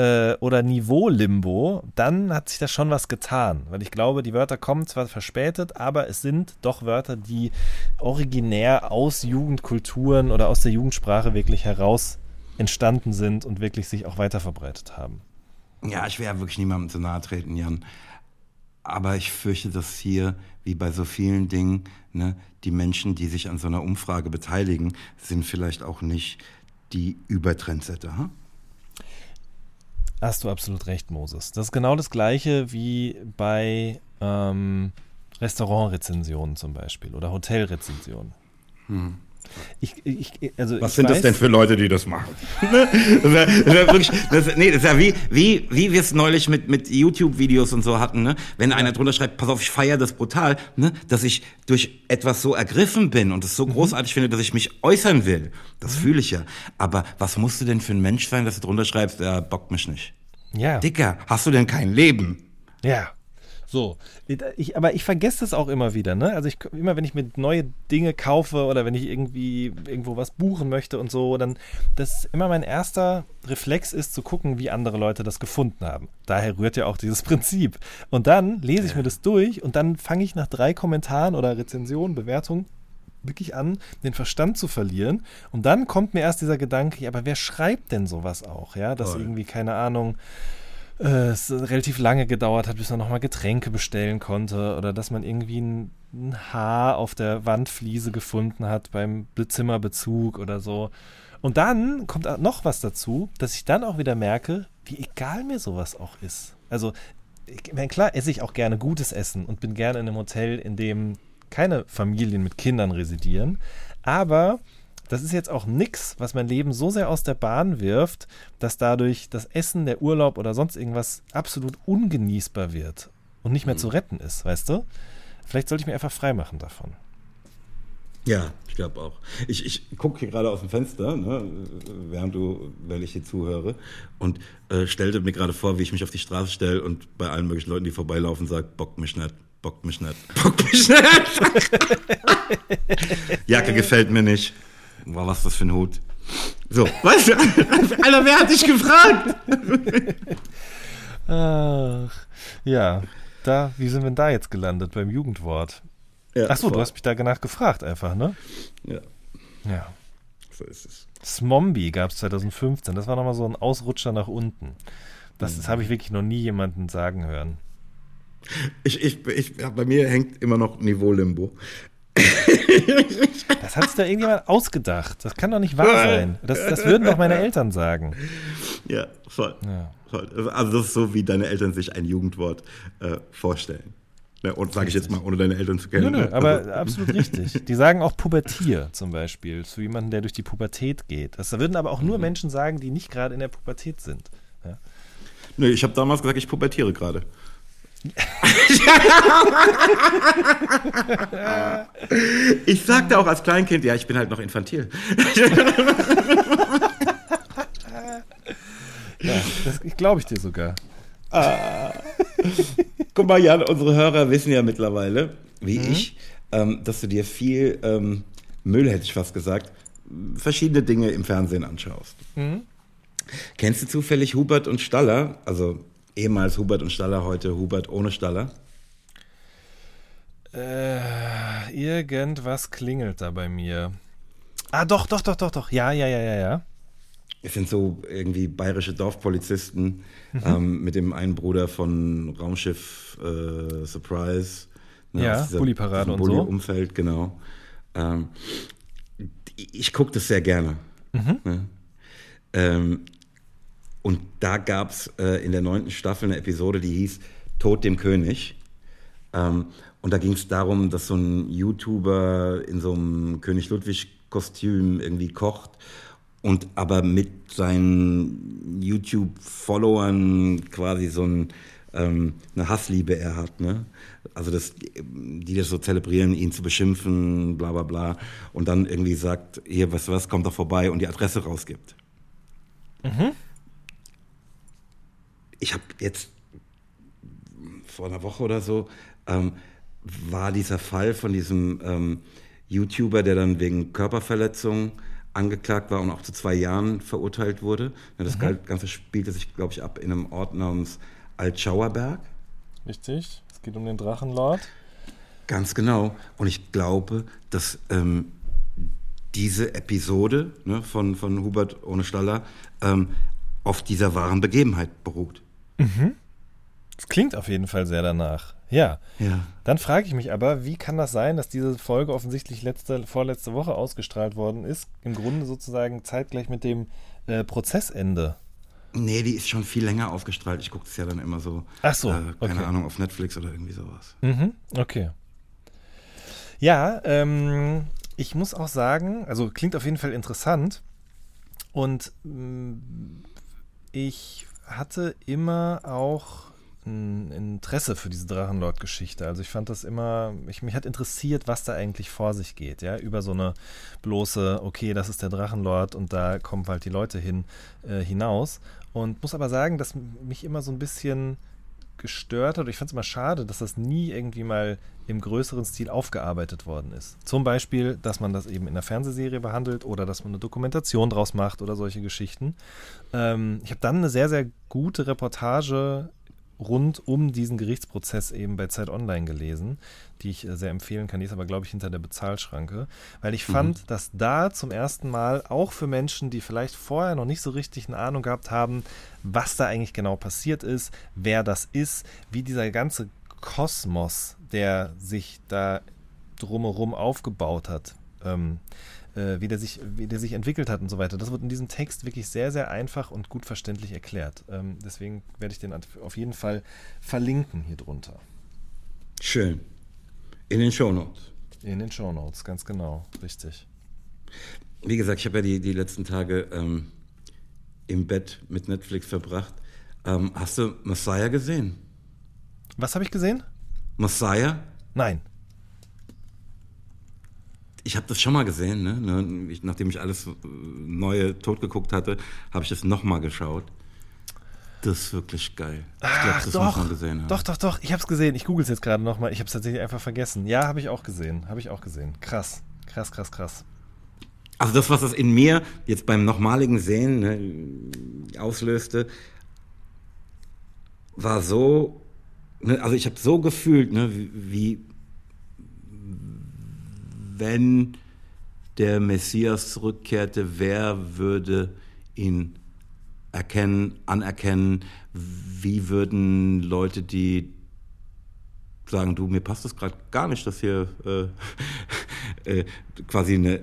äh, oder Niveau-Limbo, dann hat sich da schon was getan. Weil ich glaube, die Wörter kommen zwar verspätet, aber es sind doch Wörter, die originär aus Jugendkulturen oder aus der Jugendsprache wirklich heraus entstanden sind und wirklich sich auch weiter verbreitet haben. Ja, ich will ja wirklich niemandem zu nahe treten, Jan. Aber ich fürchte, dass hier, wie bei so vielen Dingen, ne, die Menschen, die sich an so einer Umfrage beteiligen, sind vielleicht auch nicht die Übertrendsetter. Hm? Hast du absolut recht, Moses. Das ist genau das gleiche wie bei ähm, Restaurantrezensionen zum Beispiel oder Hotelrezensionen. Ich, ich, also Was ich sind das weiß- denn für Leute, die das machen? [LAUGHS] Ne? das das wär wirklich, das, nee, das ist ja wie, wie, wie wir es neulich mit, mit YouTube-Videos und so hatten, ne? Wenn einer drunter schreibt, pass auf, ich feiere das brutal, ne? Dass ich durch etwas so ergriffen bin und es so großartig finde, dass ich mich äußern will. Das fühle ich ja. Aber was musst du denn für ein Mensch sein, dass du drunter schreibst, er bockt mich nicht? Ja. Dicker, hast du denn kein Leben? Ja. So, ich, aber ich vergesse es auch immer wieder, ne? Also ich immer, wenn ich mir neue Dinge kaufe oder wenn ich irgendwie irgendwo was buchen möchte und so, dann das immer mein erster Reflex ist zu gucken, wie andere Leute das gefunden haben. Daher rührt ja auch dieses [LAUGHS] Prinzip. Und dann lese ich mir das durch und dann fange ich nach drei Kommentaren oder Rezensionen, Bewertungen wirklich an, den Verstand zu verlieren. Und dann kommt mir erst dieser Gedanke, ja, aber wer schreibt denn sowas auch? Ja, dass irgendwie, keine Ahnung, äh, es relativ lange gedauert hat, bis man nochmal Getränke bestellen konnte oder dass man irgendwie ein, ein Haar auf der Wandfliese gefunden hat beim Be- Zimmerbezug oder so. Und dann kommt noch was dazu, dass ich dann auch wieder merke, wie egal mir sowas auch ist. Also, ich meine, klar esse ich auch gerne gutes Essen und bin gerne in einem Hotel, in dem keine Familien mit Kindern residieren. Aber das ist jetzt auch nix, was mein Leben so sehr aus der Bahn wirft, dass dadurch das Essen, der Urlaub oder sonst irgendwas absolut ungenießbar wird und nicht mehr zu retten ist, weißt du? Vielleicht sollte ich mir einfach freimachen davon. Ja, ich glaube auch. Ich, ich gucke hier gerade aus dem Fenster, ne, während du, während ich hier zuhöre, und äh, stellte mir gerade vor, wie ich mich auf die Straße stelle und bei allen möglichen Leuten, die vorbeilaufen, sage, bockt mich nicht, bockt mich nicht, bockt mich nicht. [LAUGHS] Jacke gefällt mir nicht. Wow, was ist das für ein Hut? So, [LAUGHS] weißt du, Alter, wer hat dich gefragt? Ach, ja. Da, wie sind wir denn da jetzt gelandet beim Jugendwort? Ja, Achso, du hast mich da danach gefragt einfach, ne? Ja, Ja. so ist es. Smombi gab es 2015. Das war nochmal so ein Ausrutscher nach unten. Das, das habe ich wirklich noch nie jemanden sagen hören. Ich, ich, ich, ja, bei mir hängt immer noch Niveau-Limbo. [LAUGHS] Das hat sich da irgendjemand ausgedacht. Das kann doch nicht wahr sein. Das, das würden doch meine Eltern sagen. Ja, voll. Ja. voll. Also das ist so, wie deine Eltern sich ein Jugendwort äh, vorstellen. Ne, und sage ich jetzt mal, ohne deine Eltern zu kennen. Nö, nö, ne? aber Also, absolut richtig. Die sagen auch Pubertier zum Beispiel zu jemandem, der durch die Pubertät geht. Das würden aber auch nur Menschen sagen, die nicht gerade in der Pubertät sind. Ja. nö, ich habe damals gesagt, ich pubertiere gerade. [LAUGHS] ich sagte auch als Kleinkind, ja, ich bin halt noch infantil. [LAUGHS] Ja, das glaube ich dir sogar. Guck mal, Jan, unsere Hörer wissen ja mittlerweile, wie mhm. ich, ähm, dass du dir viel ähm, Müll, hätte ich fast gesagt, verschiedene Dinge im Fernsehen anschaust. Mhm. Kennst du zufällig Hubert und Staller? Also ehemals Hubert und Staller, heute Hubert ohne Staller? Äh, irgendwas klingelt da bei mir. Ah, doch, doch, doch, doch, doch. Ja, ja, ja, ja, ja. Es sind so irgendwie bayerische Dorfpolizisten mhm. ähm, mit dem einen Bruder von Raumschiff äh, Surprise. Ne, ja, Bulli-Parade und Bulli so. Umfeld, genau. Ähm, ich gucke das sehr gerne. Mhm. Ne? Ähm, und da gab es äh, in der neunten Staffel eine Episode, die hieß Tod dem König. Ähm, und da ging es darum, dass so ein YouTuber in so einem König Ludwig-Kostüm irgendwie kocht und aber mit seinen YouTube-Followern quasi so ein, ähm, eine Hassliebe er hat. Ne? Also das, die das so zelebrieren, ihn zu beschimpfen, bla bla bla. Und dann irgendwie sagt, hier, was was, kommt doch vorbei und die Adresse rausgibt. Mhm. Ich habe jetzt vor einer Woche oder so ähm, war dieser Fall von diesem ähm, YouTuber, der dann wegen Körperverletzung angeklagt war und auch zu zwei Jahren verurteilt wurde. Das mhm. Ganze spielte sich, glaube ich, ab in einem Ort namens Altschauerberg. Richtig, es geht um den Drachenlord. Ganz genau. Und ich glaube, dass ähm, diese Episode ne, von, von Hubert ohne Staller ähm, auf dieser wahren Begebenheit beruht. Mhm. Das klingt auf jeden Fall sehr danach. Ja. ja. Dann frage ich mich aber, wie kann das sein, dass diese Folge offensichtlich letzte, vorletzte Woche ausgestrahlt worden ist? Im Grunde sozusagen zeitgleich mit dem äh, Prozessende. Nee, die ist schon viel länger aufgestrahlt. Ich gucke das ja dann immer so. Ach so. Äh, keine okay. Ahnung, auf Netflix oder irgendwie sowas. Mhm, okay. Ja, ähm, ich muss auch sagen, also klingt auf jeden Fall interessant. Und mh, mm, ich hatte immer auch ein Interesse für diese Drachenlord-Geschichte. Also ich fand das immer, ich, mich hat interessiert, was da eigentlich vor sich geht, ja, über so eine bloße, okay, das ist der Drachenlord und da kommen halt die Leute hin, äh, hinaus. Und muss aber sagen, dass mich immer so ein bisschen gestört hat. Ich fand es immer schade, dass das nie irgendwie mal im größeren Stil aufgearbeitet worden ist. Zum Beispiel, dass man das eben in der Fernsehserie behandelt oder dass man eine Dokumentation draus macht oder solche Geschichten. Ähm, ich habe dann eine sehr, sehr gute Reportage rund um diesen Gerichtsprozess eben bei Zeit Online gelesen, die ich äh, sehr empfehlen kann. Die ist aber, glaube ich, hinter der Bezahlschranke, weil ich mhm. fand, dass da zum ersten Mal auch für Menschen, die vielleicht vorher noch nicht so richtig eine Ahnung gehabt haben, was da eigentlich genau passiert ist, wer das ist, wie dieser ganze Kosmos, der sich da drumherum aufgebaut hat, ähm, äh, wie, der sich, wie der sich entwickelt hat und so weiter. Das wird in diesem Text wirklich sehr, sehr einfach und gut verständlich erklärt. Ähm, deswegen werde ich den auf jeden Fall verlinken hier drunter. Schön. In den Shownotes. In den Shownotes, ganz genau, richtig. Wie gesagt, ich habe ja die, die letzten Tage ähm, im Bett mit Netflix verbracht. Ähm, hast du Messiah gesehen? Was habe ich gesehen? Messiah? Nein ich habe das schon mal gesehen, ne? Ich, nachdem ich alles äh, neue totgeguckt hatte, habe ich das nochmal geschaut. Das ist wirklich geil. Ich glaube, das doch, muss man gesehen haben. Doch, doch, doch. Ich habe es gesehen. Ich google es jetzt gerade nochmal. Ich habe es tatsächlich einfach vergessen. Ja, habe ich auch gesehen. Habe ich auch gesehen. Krass. Krass, krass, krass. Also das, was das in mir jetzt beim nochmaligen Sehen ne, auslöste, war so, ne, also ich habe so gefühlt, ne, wie, wenn der Messias zurückkehrte, wer würde ihn erkennen, anerkennen? Wie würden Leute, die sagen, du, mir passt das gerade gar nicht, dass hier äh, [LAUGHS] äh, quasi eine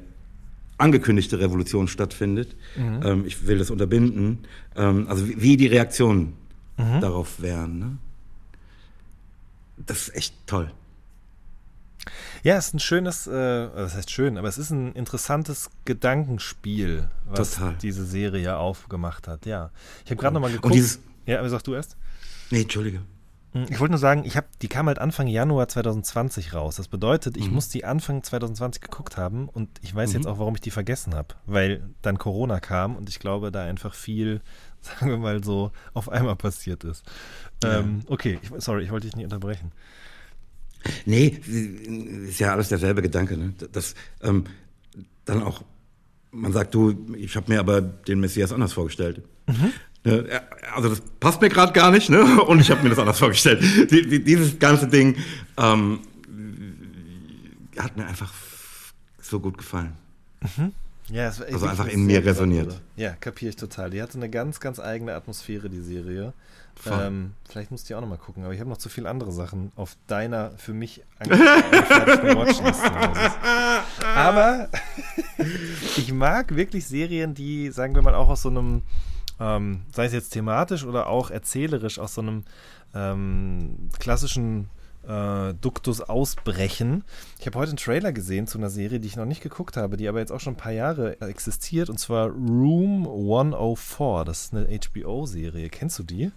angekündigte Revolution stattfindet. Mhm. Ähm, ich will das unterbinden. Ähm, also wie, wie die Reaktionen mhm. darauf wären. Ne? Das ist echt toll. Ja, es ist ein schönes, äh, das heißt schön, aber es ist ein interessantes Gedankenspiel, was Total. diese Serie aufgemacht hat. Ja, ich habe gerade nochmal geguckt. Und dieses, ja, aber sag du erst. Nee, Entschuldige. Hm, ich wollte nur sagen, ich habe, die kam halt Anfang Januar 2020 raus. Das bedeutet, ich mhm. muss die Anfang 2020 geguckt haben und ich weiß mhm. jetzt auch, warum ich die vergessen habe, weil dann Corona kam und ich glaube, da einfach viel, [LAUGHS] sagen wir mal so, auf einmal passiert ist. Ja. Ähm, okay, ich, sorry, ich wollte dich nicht unterbrechen. Nee, ist ja alles derselbe Gedanke. Ne? Das ähm, dann auch, man sagt, du, ich habe mir aber den Messias anders vorgestellt. Mhm. Ne, also das passt mir gerade gar nicht, ne? [LAUGHS] Und ich habe mir das anders vorgestellt. Die, die, dieses ganze Ding ähm, hat mir einfach so gut gefallen. Mhm. Ja, also einfach in mir resoniert. Ja, kapiere ich total. Die hatte eine ganz, ganz eigene Atmosphäre, die Serie. Ähm, vielleicht musst du ja auch nochmal gucken, aber ich habe noch zu viele andere Sachen auf deiner für mich [LAUGHS] Watchliste. aber [LAUGHS] ich mag wirklich Serien, die, sagen wir mal, auch aus so einem ähm, sei es jetzt thematisch oder auch erzählerisch aus so einem ähm, klassischen äh, Duktus ausbrechen. Ich habe heute einen Trailer gesehen zu einer Serie, die ich noch nicht geguckt habe, die aber jetzt auch schon ein paar Jahre existiert, und zwar Room 104. Das ist eine HBO-Serie. Kennst du die?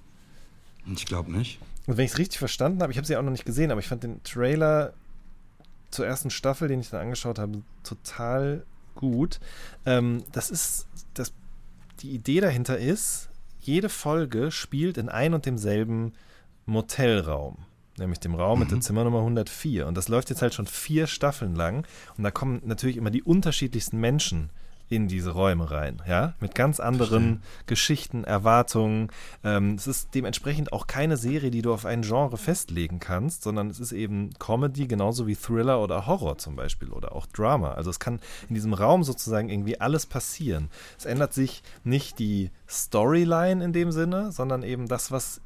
Ich glaube nicht. Und wenn ich es richtig verstanden habe, ich habe sie auch noch nicht gesehen, aber ich fand den Trailer zur ersten Staffel, den ich dann angeschaut habe, total gut. Ähm, das ist das die Idee dahinter ist, jede Folge spielt in ein und demselben Motelraum. Nämlich dem Raum mhm. mit der Zimmernummer 104. Und das läuft jetzt halt schon vier Staffeln lang. Und da kommen natürlich immer die unterschiedlichsten Menschen in diese Räume rein, ja, mit ganz anderen. Geschichten, Erwartungen. Ähm, es ist dementsprechend auch keine Serie, die du auf ein Genre festlegen kannst, sondern es ist eben Comedy, genauso wie Thriller oder Horror zum Beispiel oder auch Drama. Also es kann in diesem Raum sozusagen irgendwie alles passieren. Es ändert sich nicht die Storyline in dem Sinne, sondern eben das, was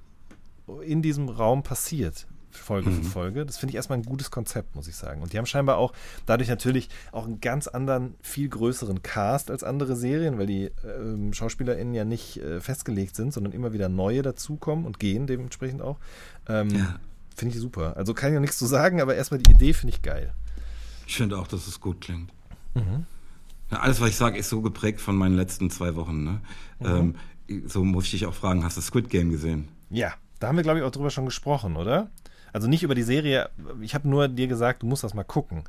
in diesem Raum passiert. Folge mhm. für Folge. Das finde ich erstmal ein gutes Konzept, muss ich sagen. Und die haben scheinbar auch dadurch natürlich auch einen ganz anderen, viel größeren Cast als andere Serien, weil die äh, SchauspielerInnen ja nicht äh, festgelegt sind, sondern immer wieder neue dazukommen und gehen dementsprechend auch. Ähm, ja. Finde ich super. Also kann ich ja nichts zu sagen, aber erstmal die Idee finde ich geil. Ich finde auch, dass es gut klingt. Mhm. Ja, alles, was ich sage, ist so geprägt von meinen letzten zwei Wochen. Ne? Mhm. Ähm, so muss ich dich auch fragen, hast du Squid Game gesehen? Ja, da haben wir, glaube ich, auch drüber schon gesprochen, oder? Also nicht über die Serie, ich habe nur dir gesagt, du musst das mal gucken.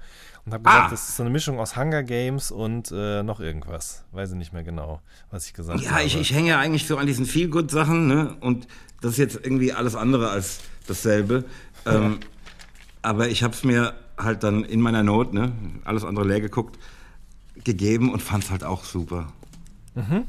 Und habe gesagt, ah. das ist so eine Mischung aus Hunger Games und äh, noch irgendwas. Weiß ich nicht mehr genau, was ich gesagt ja, habe. Ja, ich, ich hänge ja eigentlich so an diesen Feel-Good-Sachen, ne? Und das ist jetzt irgendwie alles andere als dasselbe. Ähm, aber ich habe es mir halt dann in meiner Not, ne, alles andere leer geguckt, gegeben und fand es halt auch super. Mhm.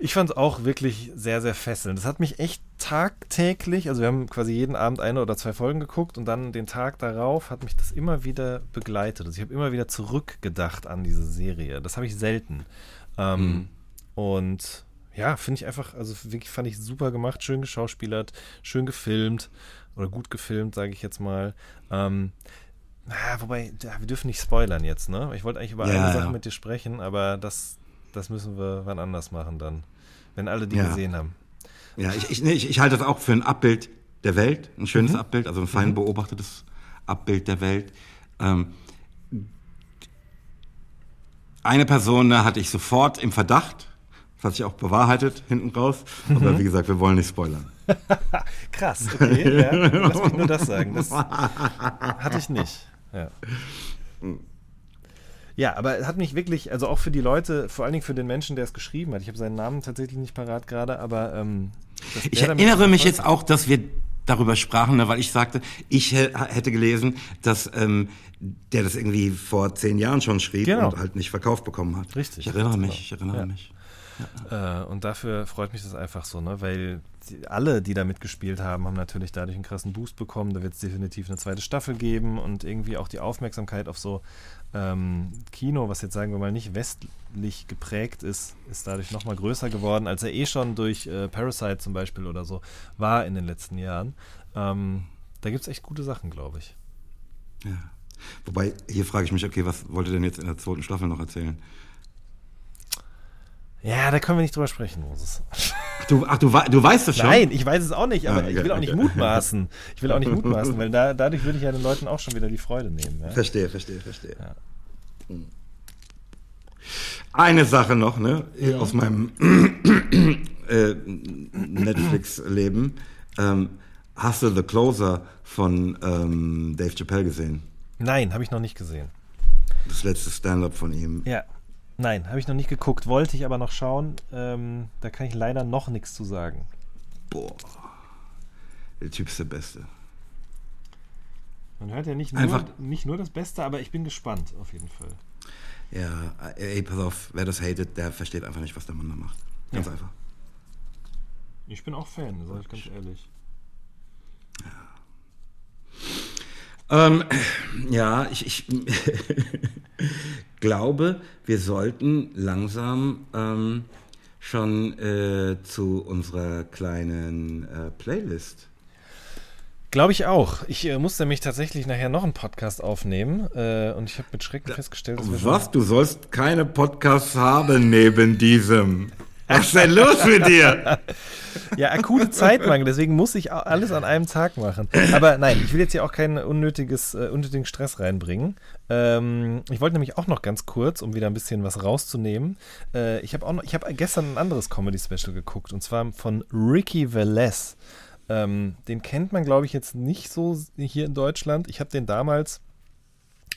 Ich fand es auch wirklich sehr, sehr fesselnd. Das hat mich echt tagtäglich, also wir haben quasi jeden Abend eine oder zwei Folgen geguckt und dann den Tag darauf hat mich das immer wieder begleitet. Also ich habe immer wieder zurückgedacht an diese Serie. Das habe ich selten. Ähm, mhm. Und ja, finde ich einfach, also wirklich fand ich super gemacht, schön geschauspielert, schön gefilmt oder gut gefilmt, sage ich jetzt mal. Ähm, wobei, wir dürfen nicht spoilern jetzt, ne? Ich wollte eigentlich über ja, eine Sache mit dir sprechen, aber das, das müssen wir wann anders machen dann, wenn alle die ja. gesehen haben. Ja, ich, ich, ich, ich halte das auch für ein Abbild der Welt, ein schönes mhm. Abbild, also ein fein mhm. beobachtetes Abbild der Welt. Ähm, eine Person da hatte ich sofort im Verdacht, das hat sich auch bewahrheitet hinten raus, mhm. aber wie gesagt, wir wollen nicht spoilern. [LAUGHS] Krass, okay, ja. Lass mich nur das sagen. Das [LAUGHS] hatte ich nicht. Ja. Ja, aber es hat mich wirklich, also auch für die Leute, vor allen Dingen für den Menschen, der es geschrieben hat, ich habe seinen Namen tatsächlich nicht parat gerade, aber ähm, ich erinnere mich jetzt auch, dass wir darüber sprachen, ne, weil ich sagte, ich hätte gelesen, dass ähm, der das irgendwie vor zehn Jahren schon schrieb genau. und halt nicht verkauft bekommen hat. Richtig. Ich erinnere mich, genau. ich erinnere ja. mich. Ja. Äh, und dafür freut mich das einfach so, ne? weil die, alle, die da mitgespielt haben, haben natürlich dadurch einen krassen Boost bekommen. Da wird es definitiv eine zweite Staffel geben und irgendwie auch die Aufmerksamkeit auf so ähm, Kino, was jetzt sagen wir mal nicht westlich geprägt ist, ist dadurch nochmal größer geworden, als er eh schon durch äh, Parasite zum Beispiel oder so war in den letzten Jahren. Ähm, da gibt es echt gute Sachen, glaube ich. Ja. Wobei, hier frage ich mich, okay, was wollt ihr denn jetzt in der zweiten Staffel noch erzählen? Ja, da können wir nicht drüber sprechen, Moses. Du, ach, du, du weißt das schon? Nein, ich weiß es auch nicht, aber ah, okay, ich will auch nicht okay. mutmaßen. Ich will auch nicht mutmaßen, [LAUGHS] weil da, dadurch würde ich ja den Leuten auch schon wieder die Freude nehmen. Ja? Verstehe, verstehe, verstehe. Ja. Hm. Eine Sache noch, ne, aus meinem [CLEARS THROAT] äh, Netflix-Leben. Ähm, hast du The Closer von ähm, Dave Chappelle gesehen? Nein, habe ich noch nicht gesehen. Das letzte Stand-up von ihm. Ja. Nein, habe ich noch nicht geguckt, wollte ich aber noch schauen. Ähm, da kann ich leider noch nichts zu sagen. Boah. Der Typ ist der Beste. Man hört ja nicht nur, Einfach- nicht nur das Beste, aber ich bin gespannt auf jeden Fall. Ja, ey, pass auf, wer das hatet, der versteht einfach nicht, was der Mann da macht. Ganz Ja. einfach. Ich bin auch Fan, sage ich ganz ehrlich. Ähm, [CLEARS THROAT] ja, ich, ich [LAUGHS] glaube, wir sollten langsam ähm, schon äh, zu unserer kleinen äh, Playlist. Glaube ich auch. Ich äh, muss nämlich tatsächlich nachher noch einen Podcast aufnehmen äh, und ich habe mit Schrecken festgestellt, dass wir Was? Du sollst keine Podcasts haben neben diesem. Was ist denn los mit dir? Ja, akute Zeitmangel, deswegen muss ich alles an einem Tag machen. Aber nein, ich will jetzt hier auch keinen unnötiges, äh, unnötigen Stress reinbringen. Ähm, ich wollte nämlich auch noch ganz kurz, um wieder ein bisschen was rauszunehmen. Äh, ich habe auch noch, ich habe gestern ein anderes Comedy-Special geguckt und zwar von Ricky Velez. Ähm, den kennt man, glaube ich, jetzt nicht so hier in Deutschland. Ich habe den damals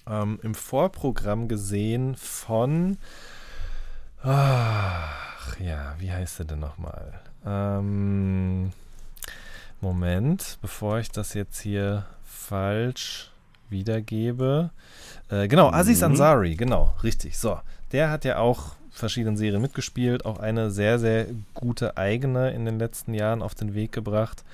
ähm, im Vorprogramm gesehen von. Ach ja, wie heißt er denn nochmal? Ähm, Moment, bevor ich das jetzt hier falsch wiedergebe. Äh, genau, Aziz Ansari, genau, richtig. So, der hat ja auch verschiedenen Serien mitgespielt, auch eine sehr, sehr gute eigene in den letzten Jahren auf den Weg gebracht.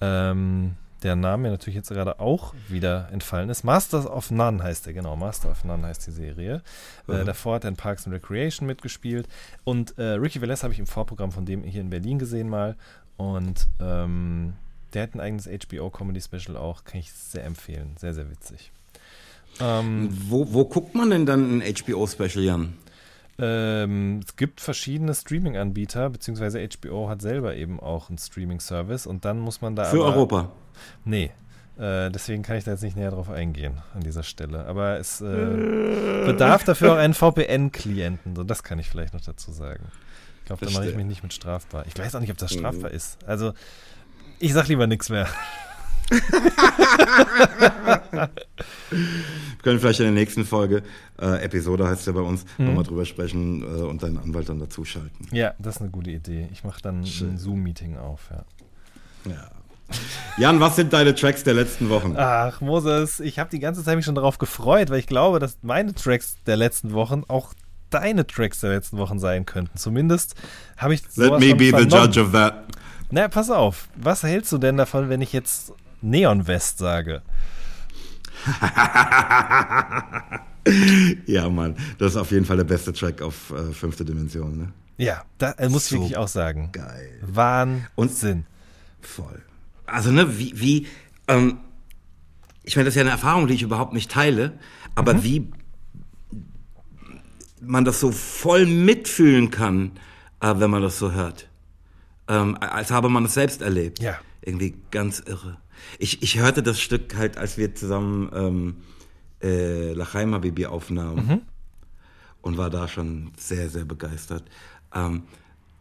Ähm, der Name mir natürlich jetzt gerade auch wieder entfallen ist. Masters of None heißt der, genau. Master of None heißt die Serie. Äh, Mhm. davor hat er in Parks and Recreation mitgespielt. Und äh, Ricky Velez habe ich im Vorprogramm von dem hier in Berlin gesehen mal. Und ähm, der hat ein eigenes HBO-Comedy-Special auch. Kann ich sehr empfehlen. Sehr, sehr witzig. Ähm, Wo, wo guckt man denn dann ein HBO-Special, Jan? ähm, es gibt verschiedene Streaming-Anbieter, beziehungsweise HBO hat selber eben auch einen Streaming-Service und dann muss man da. Für Europa. Nee. Äh, deswegen kann ich da jetzt nicht näher drauf eingehen an dieser Stelle. Aber es äh, bedarf dafür auch einen VPN-Klienten. So, das kann ich vielleicht noch dazu sagen. Ich glaube, da mache ich mich nicht mit strafbar. Ich weiß auch nicht, ob das strafbar ist. Also, ich sag lieber nichts mehr. [LAUGHS] Wir können vielleicht in der nächsten Folge, äh, Episode heißt ja bei uns, nochmal drüber sprechen äh, und deinen Anwalt dann dazuschalten. Ja, das ist eine gute Idee. Ich mache dann Schön. ein Zoom-Meeting auf. Ja. Ja. Jan, was sind deine Tracks der letzten Wochen? Ach, Moses, ich habe die ganze Zeit mich schon darauf gefreut, weil ich glaube, dass meine Tracks der letzten Wochen auch deine Tracks der letzten Wochen sein könnten. Zumindest habe ich Let me be the judge of that. Na, pass auf. Was hältst du denn davon, wenn ich jetzt Neon West sage? [LAUGHS] Ja, Mann, das ist auf jeden Fall der beste Track auf äh, fünfte Dimension, ne? Ja, da äh, muss ich So wirklich auch sagen. Geil. Wahnsinn. Voll. Also, ne, wie, wie, ähm, ich meine, das ist ja eine Erfahrung, die ich überhaupt nicht teile, aber Mhm. wie man das so voll mitfühlen kann, äh, wenn man das so hört. Ähm, als habe man es selbst erlebt. Ja. Irgendwie ganz irre. Ich, ich hörte das Stück halt, als wir zusammen ähm, äh, Lachaima Baby aufnahmen Mhm. und war da schon sehr, sehr begeistert. Ähm,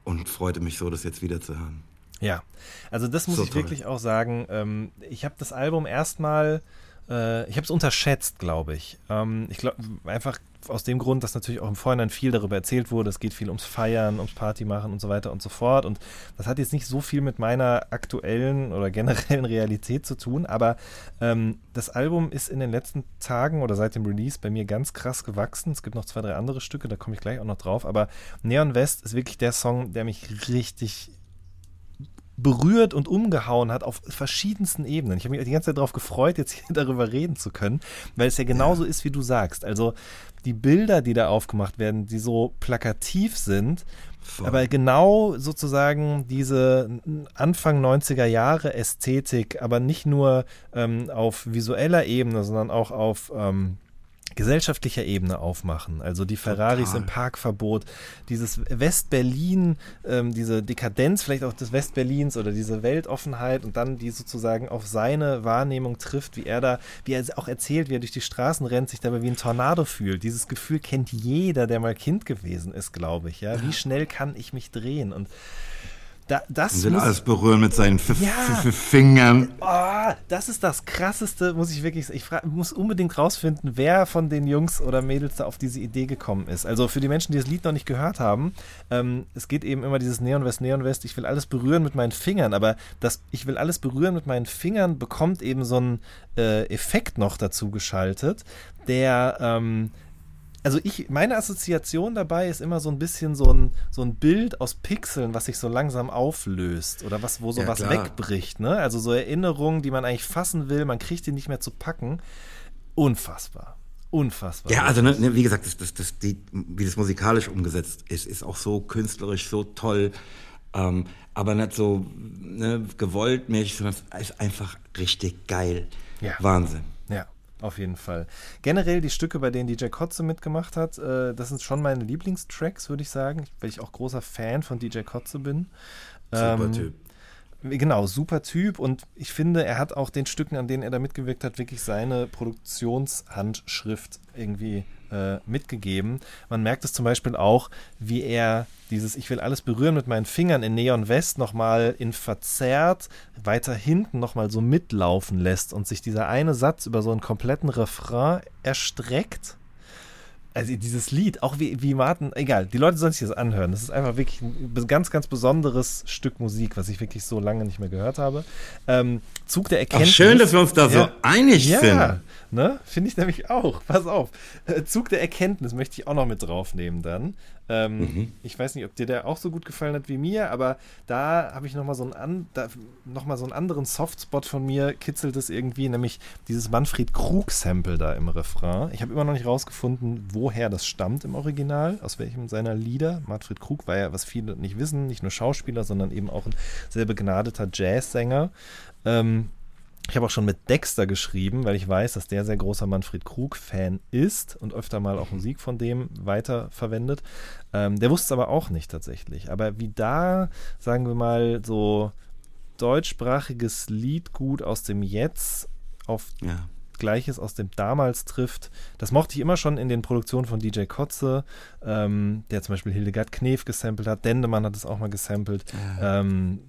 und freute mich so, das jetzt wieder zu hören. Ja, also das muss So ich toll. wirklich auch sagen. Ähm, ich habe das Album erstmal, äh, ich habe es unterschätzt, glaube ich. Ähm, ich glaube einfach aus dem Grund, dass natürlich auch im Vorhinein viel darüber erzählt wurde. Es geht viel ums Feiern, ums Party machen und so weiter und so fort. Und das hat jetzt nicht so viel mit meiner aktuellen oder generellen Realität zu tun. Aber ähm, das Album ist in den letzten Tagen oder seit dem Release bei mir ganz krass gewachsen. Es gibt noch zwei, drei andere Stücke, da komme ich gleich auch noch drauf. Aber Neon West ist wirklich der Song, der mich richtig berührt und umgehauen hat auf verschiedensten Ebenen. Ich habe mich die ganze Zeit darauf gefreut, jetzt hier [LAUGHS] darüber reden zu können, weil es ja genauso ist, wie du sagst. Also die Bilder, die da aufgemacht werden, die so plakativ sind, Voll. aber genau sozusagen diese Anfang 90er Jahre Ästhetik, aber nicht nur ähm, auf visueller Ebene, sondern auch auf ähm, gesellschaftlicher Ebene aufmachen. Also die Ferraris Total. im Parkverbot, dieses West-Berlin, ähm, diese Dekadenz vielleicht auch des West-Berlins oder diese Weltoffenheit und dann die sozusagen auf seine Wahrnehmung trifft, wie er da, wie er auch erzählt, wie er durch die Straßen rennt, sich dabei wie ein Tornado fühlt. Dieses Gefühl kennt jeder, der mal Kind gewesen ist, glaube ich. Ja, wie schnell kann ich mich drehen und Da, das Und will muss, alles berühren mit seinen F Ja. Fingern. Oh, das ist das krasseste, muss ich wirklich sagen. Ich fra- muss unbedingt rausfinden, wer von den Jungs oder Mädels da auf diese Idee gekommen ist. Also für die Menschen, die das Lied noch nicht gehört haben, ähm, es geht eben immer dieses Neon West, Neon West, ich will alles berühren mit meinen Fingern, aber das Ich will alles berühren mit meinen Fingern bekommt eben so einen äh, Effekt noch dazu geschaltet, der ähm, also ich, meine Assoziation dabei ist immer so ein bisschen so ein, so ein Bild aus Pixeln, was sich so langsam auflöst oder was, wo so Ja, was klar. wegbricht, ne? Also so Erinnerungen, die man eigentlich fassen will, man kriegt die nicht mehr zu packen. Unfassbar. Unfassbar. Ja, also ne, ne, wie gesagt, das, das, das, die, wie das musikalisch umgesetzt ist, ist auch so künstlerisch, so toll, ähm, aber nicht so ne, gewollt mäßig, sondern es ist einfach richtig geil. Ja. Wahnsinn. Auf jeden Fall. Generell die Stücke, bei denen DJ Kotze mitgemacht hat, äh, das sind schon meine Lieblingstracks, würde ich sagen, weil ich auch großer Fan von DJ Kotze bin. Super Ähm, Typ. Genau, super Typ und ich finde, er hat auch den Stücken, an denen er da mitgewirkt hat, wirklich seine Produktionshandschrift irgendwie äh, mitgegeben. Man merkt es zum Beispiel auch, wie er dieses Ich will alles berühren mit meinen Fingern in Neon West nochmal in verzerrt weiter hinten nochmal so mitlaufen lässt und sich dieser eine Satz über so einen kompletten Refrain erstreckt. Also dieses Lied, auch wie, wie Martin, egal, die Leute sollen sich das anhören. Das ist einfach wirklich ein ganz, ganz besonderes Stück Musik, was ich wirklich so lange nicht mehr gehört habe. Ähm, Zug der Ach, Erkenntnis. schön, dass wir uns da so Ja. einig Ja, sind. Ne? Finde ich nämlich auch. Pass auf. Äh, Zug der Erkenntnis möchte ich auch noch mit draufnehmen dann. Ähm, Mhm. Ich weiß nicht, ob dir der auch so gut gefallen hat wie mir, aber da habe ich nochmal so, einen an, da, noch mal so einen anderen Softspot von mir, kitzelt es irgendwie, nämlich dieses Manfred Krug-Sample da im Refrain. Ich habe immer noch nicht rausgefunden, woher das stammt im Original, aus welchem seiner Lieder. Manfred Krug war ja, was viele nicht wissen, nicht nur Schauspieler, sondern eben auch ein sehr begnadeter Jazzsänger. Ähm, ich habe auch schon mit Dexter geschrieben, weil ich weiß, dass der sehr großer Manfred Krug-Fan ist und öfter mal auch Musik von dem weiterverwendet. Ähm, der wusste es aber auch nicht tatsächlich. Aber wie da, sagen wir mal, so deutschsprachiges Liedgut aus dem Jetzt auf Ja. Gleiches aus dem damals trifft. Das mochte ich immer schon in den Produktionen von DJ Kotze, ähm, der zum Beispiel Hildegard Knef gesampelt hat. Dendemann hat es auch mal gesampelt. Ähm,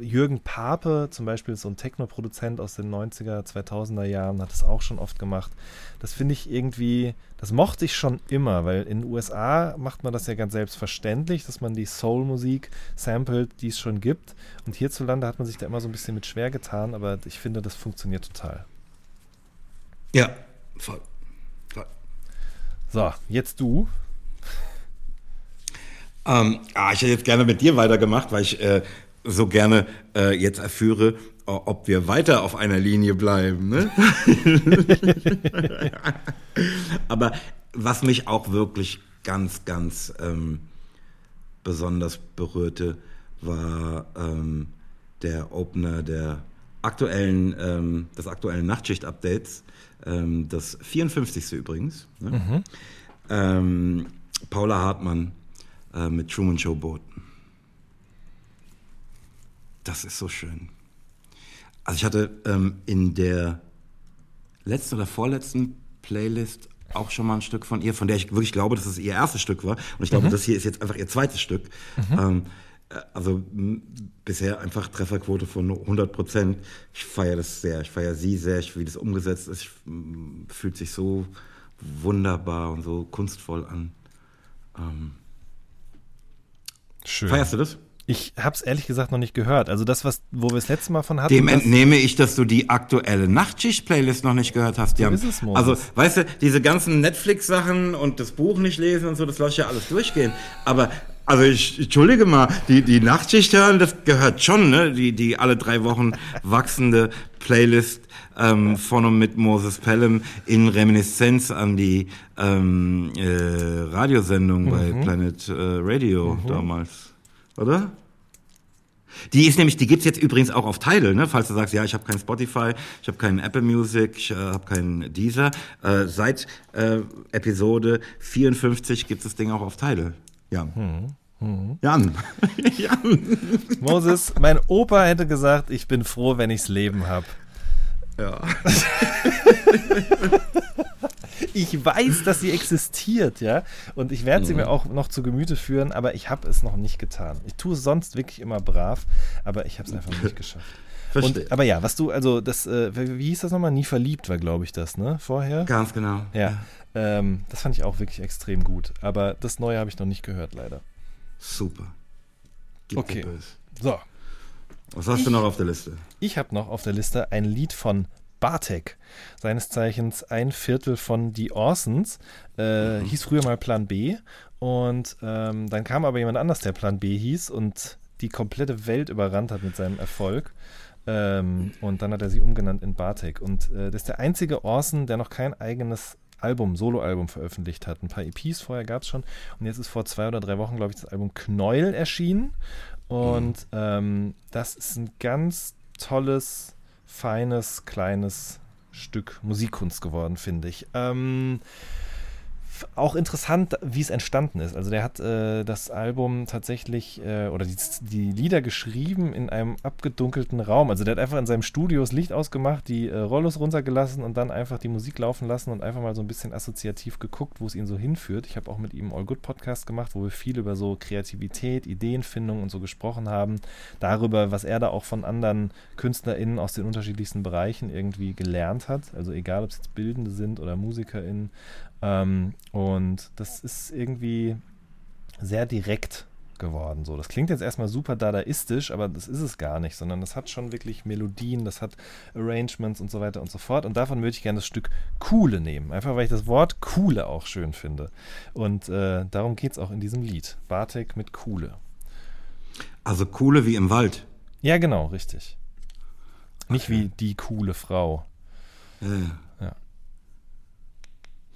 Jürgen Pape zum Beispiel so ein Techno-Produzent aus den 90er, 2000er Jahren, hat es auch schon oft gemacht. Das finde ich irgendwie, das mochte ich schon immer, weil in den USA macht man das ja ganz selbstverständlich, dass man die Soul-Musik samplet, die es schon gibt. Und hierzulande hat man sich da immer so ein bisschen mit schwer getan, aber ich finde, das funktioniert total. Ja, voll. voll. So, jetzt du. Ähm, ah, ich hätte jetzt gerne mit dir weitergemacht, weil ich äh, so gerne äh, jetzt erführe, ob wir weiter auf einer Linie bleiben. Ne? [LAUGHS] Aber was mich auch wirklich ganz, ganz ähm, besonders berührte, war ähm, der Opener der aktuellen, ähm, des aktuellen Nachtschicht-Updates, ähm, das 54. übrigens. Ne? Ähm, Paula Hartmann äh, mit Truman Show Boten. Das ist so schön. Also ich hatte ähm, in der letzten oder vorletzten Playlist auch schon mal ein Stück von ihr, von der ich wirklich glaube, dass es ihr erstes Stück war. Und ich glaube, das hier ist jetzt einfach ihr zweites Stück. Ähm, äh, also bisher einfach Trefferquote von 100 Prozent. Ich feiere das sehr. Ich feiere sie sehr, ich, wie das umgesetzt ist. Ich, fühlt sich so wunderbar und so kunstvoll an. Ähm, Schön. feierst du das? Ich habe es ehrlich gesagt noch nicht gehört. Also das, was, wo wir es letzte Mal von hatten. Dem entnehme ich, dass du die aktuelle Nachtschicht-Playlist noch nicht gehört hast. Jan. ist es, Moses. also, weißt du, diese ganzen Netflix-Sachen und das Buch nicht lesen und so, das lasse ich ja alles durchgehen. Aber, also ich, entschuldige mal, die, die Nachtschicht hören, das gehört schon, ne? Die, die alle drei Wochen [LAUGHS] wachsende Playlist ähm, von und mit Moses Pelham in Reminiszenz an die ähm, äh, Radiosendung bei Planet äh, Radio damals. Oder? Die ist nämlich, die gibt's jetzt übrigens auch auf Tidal, ne? falls du sagst, ja, ich habe kein Spotify, ich habe keinen Apple Music, ich äh, habe keinen Deezer. Äh, seit äh, Episode 54 gibt's das Ding auch auf Tidal. Jan. Jan. [LAUGHS] Jan. Moses, mein Opa hätte gesagt, ich bin froh, wenn ichs Leben habe. Ja. [LAUGHS] Ich weiß, dass sie existiert, ja. Und ich werde sie Mhm. mir auch noch zu Gemüte führen, aber ich habe es noch nicht getan. Ich tue es sonst wirklich immer brav, aber ich habe es einfach nicht geschafft. Verstehe. Und, aber ja, was du, also das, äh, wie hieß das nochmal? Nie verliebt war, glaube ich, das, ne? Vorher? Ganz genau. Ja. Ähm, das fand ich auch wirklich extrem gut. Aber das Neue habe ich noch nicht gehört, leider. Super. Gib Okay. So, Was hast du noch auf der Liste? ich habe noch auf der Liste ein Lied von Bartek, seines Zeichens ein Viertel von Die Orsons, äh, hieß früher mal Plan B und ähm, dann kam aber jemand anders, der Plan B hieß und die komplette Welt überrannt hat mit seinem Erfolg. Ähm, und dann hat er sie umgenannt in Bartek. Und äh, das ist der einzige Orson, der noch kein eigenes Album, Soloalbum veröffentlicht hat. Ein paar EPs vorher gab es schon. Und jetzt ist vor zwei oder drei Wochen, glaube ich, das Album Knäuel erschienen. Und ähm, das ist ein ganz tolles, feines, kleines Stück Musikkunst geworden, finde ich. Ähm, auch interessant, wie es entstanden ist. Also der hat äh, das Album tatsächlich äh, oder die, die Lieder geschrieben in einem abgedunkelten Raum. Also der hat einfach in seinem Studio das Licht ausgemacht, die äh, Rollos runtergelassen und dann einfach die Musik laufen lassen und einfach mal so ein bisschen assoziativ geguckt, wo es ihn so hinführt. Ich habe auch mit ihm All Good Podcast gemacht, wo wir viel über so Kreativität, Ideenfindung und so gesprochen haben. Darüber, was er da auch von anderen KünstlerInnen aus den unterschiedlichsten Bereichen irgendwie gelernt hat. Also egal, ob es jetzt Bildende sind oder MusikerInnen. Ähm, und das ist irgendwie sehr direkt geworden. So, das klingt jetzt erstmal super dadaistisch, aber das ist es gar nicht, sondern das hat schon wirklich Melodien, das hat Arrangements und so weiter und so fort. Und davon würde ich gerne das Stück Kuhle nehmen. Einfach weil ich das Wort Kuhle auch schön finde. Und äh, darum geht es auch in diesem Lied. Bartek mit Kuhle. Also Kuhle wie im Wald. Ja, genau, richtig. Nicht wie die coole Frau. Ja. ja.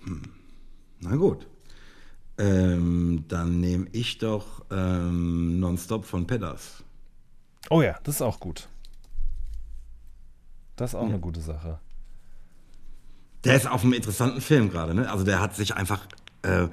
Hm. Na gut. Ähm, dann nehme ich doch ähm, Nonstop von Pedders. Oh ja, das ist auch gut. Das ist auch Ja. eine gute Sache. Der ist auf einem interessanten Film gerade, ne? Also der hat sich einfach, äh,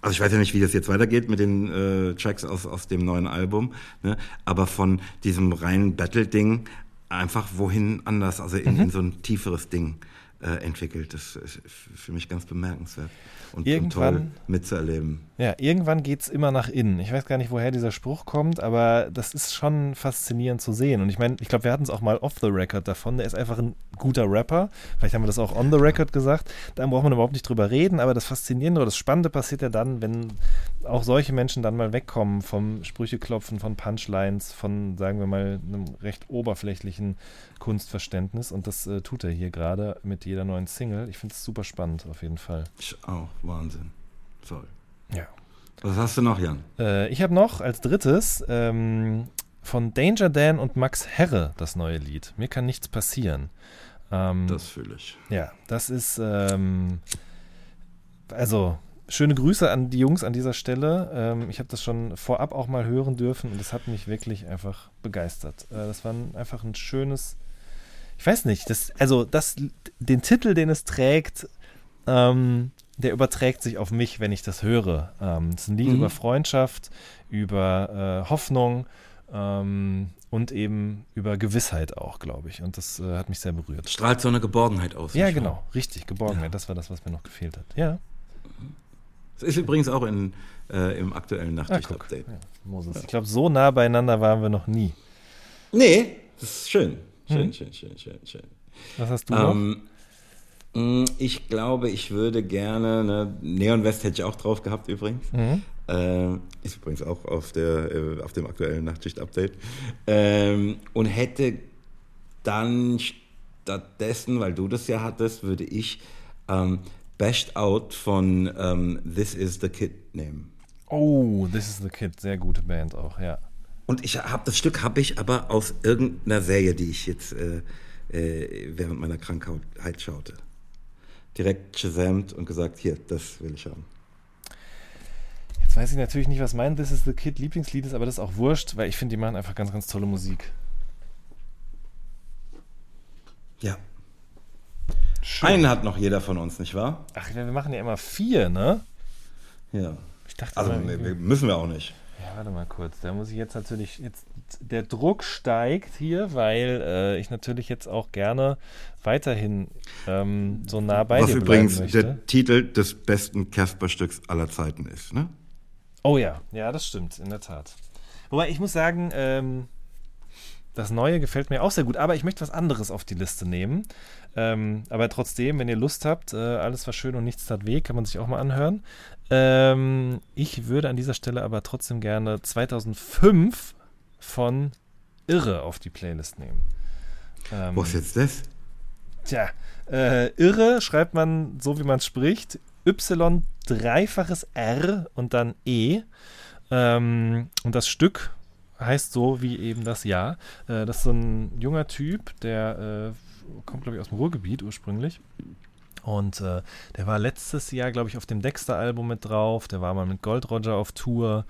also ich weiß ja nicht, wie das jetzt weitergeht mit den äh, Tracks aus, aus dem neuen Album, ne? Aber von diesem reinen Battle-Ding einfach wohin anders, also in, in so ein tieferes Ding äh, entwickelt. Das ist für mich ganz bemerkenswert und, und toll mitzuerleben. Ja, irgendwann geht es immer nach innen. Ich weiß gar nicht, woher dieser Spruch kommt, aber das ist schon faszinierend zu sehen. Und ich meine, ich glaube, wir hatten es auch mal off the record davon. Der ist einfach ein guter Rapper. Vielleicht haben wir das auch on the record gesagt. Da braucht man überhaupt nicht drüber reden, aber das Faszinierende oder das Spannende passiert ja dann, wenn auch solche Menschen dann mal wegkommen vom Sprücheklopfen, von Punchlines, von, sagen wir mal, einem recht oberflächlichen Kunstverständnis. Und das äh, tut er hier gerade mit jeder neuen Single. Ich finde es super spannend, auf jeden Fall. Ich auch, Wahnsinn. Toll. Ja. Was hast du noch, Jan? Äh, ich habe noch als drittes ähm, von Danger Dan und Max Herre das neue Lied. Mir kann nichts passieren. Ähm, Das fühle ich. ja, das ist ähm, also schöne Grüße an die Jungs an dieser Stelle. Ähm, ich habe das schon vorab auch mal hören dürfen und es hat mich wirklich einfach begeistert. Äh, das war ein, einfach ein schönes, ich weiß nicht, das, also das, den Titel, den es trägt, ähm, der überträgt sich auf mich, wenn ich das höre. Ähm, es ist ein Lied Mhm. über Freundschaft, über äh, Hoffnung ähm, und eben über Gewissheit auch, glaube ich. Und das äh, hat mich sehr berührt. Strahlt so eine Geborgenheit aus. Ja, genau, richtig, Geborgenheit. Ja. Das war das, was mir noch gefehlt hat. Ja. Das ist übrigens auch in, äh, im aktuellen Ah, guck. Nachtschicht-Update. Ja, Moses. Ich glaube, so nah beieinander waren wir noch nie. Nee, das ist schön. Schön, Mhm. schön, schön, schön, schön. Was hast du noch? Ähm, mh, ich glaube, ich würde gerne, ne, Neon West hätte ich auch drauf gehabt übrigens. Mhm. Ähm, ist übrigens auch auf, der, äh, auf dem aktuellen Nachtschicht-Update. Ähm, und hätte dann stattdessen, weil du das ja hattest, würde ich ähm, Bashed Out von ähm, This Is the Kid nehmen. Oh, This is the Kid. Sehr gute Band auch, ja. Und ich habe das Stück habe ich aber aus irgendeiner Serie, die ich jetzt äh, äh, während meiner Krankheit schaute. Direkt shazamt und gesagt, hier, das will ich haben. Jetzt weiß ich natürlich nicht, was mein This is the Kid Lieblingslied ist, aber das ist auch wurscht, weil ich finde, die machen einfach ganz, ganz tolle Musik. Ja. Schön. Einen hat noch jeder von uns, nicht wahr? Ach, wir machen ja immer vier, ne? Ja. Ich dachte, Also wir müssen wir auch nicht. Ja, warte mal kurz. Da muss ich jetzt natürlich, jetzt der Druck steigt hier, weil äh, ich natürlich jetzt auch gerne weiterhin ähm, so nah bei Was dir übrigens bleiben möchte. der Titel des besten Casper-Stücks aller Zeiten ist, ne? Oh ja, ja, das stimmt, in der Tat. Wobei ich muss sagen, ähm, das Neue gefällt mir auch sehr gut, aber ich möchte was anderes auf die Liste nehmen. Ähm, aber trotzdem, wenn ihr Lust habt, äh, alles was schön und nichts tat weh, kann man sich auch mal anhören. Ähm, ich würde an dieser Stelle aber trotzdem gerne 2005 von Irre auf die Playlist nehmen. Ähm, Was ist jetzt das? Tja, äh, Irre schreibt man so, wie man spricht. Y dreifaches R und dann E. Ähm, und das Stück heißt so wie eben das Jahr. Äh, das ist so ein junger Typ, der äh, kommt, glaube ich, aus dem Ruhrgebiet ursprünglich. Und äh, der war letztes Jahr, glaube ich, auf dem Dexter-Album mit drauf. Der war mal mit Gold Roger auf Tour.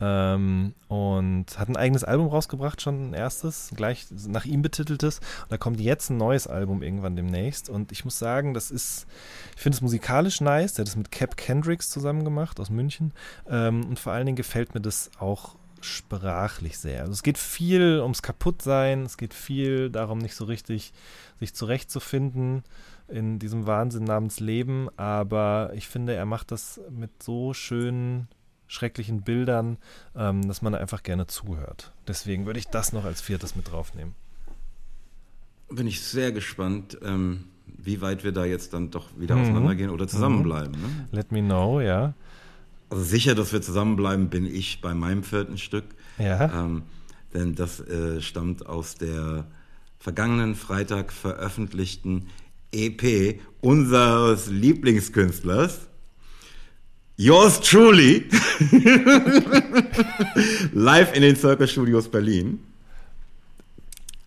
Ähm, und hat ein eigenes Album rausgebracht, schon ein erstes, gleich nach ihm betiteltes. Und da kommt jetzt ein neues Album irgendwann demnächst. Und ich muss sagen, das ist, ich finde es musikalisch nice. Der hat es mit Cap Kendricks zusammen gemacht aus München. Ähm, und vor allen Dingen gefällt mir das auch sprachlich sehr. Also es geht viel ums Kaputtsein, es geht viel darum, nicht so richtig sich zurechtzufinden in diesem Wahnsinn namens Leben, aber ich finde, er macht das mit so schönen, schrecklichen Bildern, ähm, dass man einfach gerne zuhört. Deswegen würde ich das noch als viertes mit draufnehmen. Bin ich sehr gespannt, ähm, wie weit wir da jetzt dann doch wieder mhm. auseinandergehen oder zusammenbleiben. Ne? Let me know, ja. Also sicher, dass wir zusammenbleiben, bin ich bei meinem vierten Stück. Ja. Ähm, denn das äh, stammt aus der vergangenen Freitag veröffentlichten EP unseres Lieblingskünstlers. Yours truly. [LAUGHS] Live in den Circle Studios Berlin.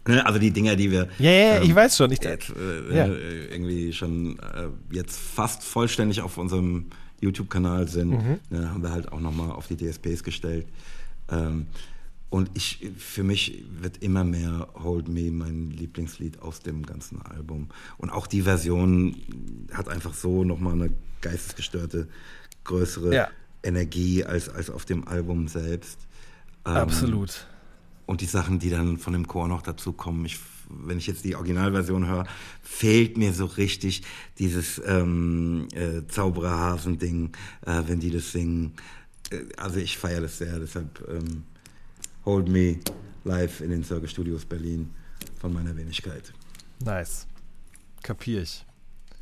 Ne, also die Dinger, die wir ja, ja, ähm, ich weiß schon. Ich, jetzt, äh, ja. irgendwie schon äh, jetzt fast vollständig auf unserem YouTube-Kanal sind, mhm. ne, haben wir halt auch nochmal auf die DSPs gestellt. Ähm, und ich, für mich wird immer mehr Hold Me mein Lieblingslied aus dem ganzen Album. Und auch die Version hat einfach so nochmal eine geistesgestörte, größere ja. Energie als, als auf dem Album selbst. Ähm, Absolut. Und die Sachen, die dann von dem Chor noch dazu kommen, ich, wenn ich jetzt die Originalversion höre, fehlt mir so richtig dieses ähm, äh, Zaubererhasen-Ding, äh, wenn die das singen. Äh, also ich feiere das sehr, deshalb ähm, Hold Me live in den Circle Studios Berlin von meiner Wenigkeit. Nice. Kapier ich.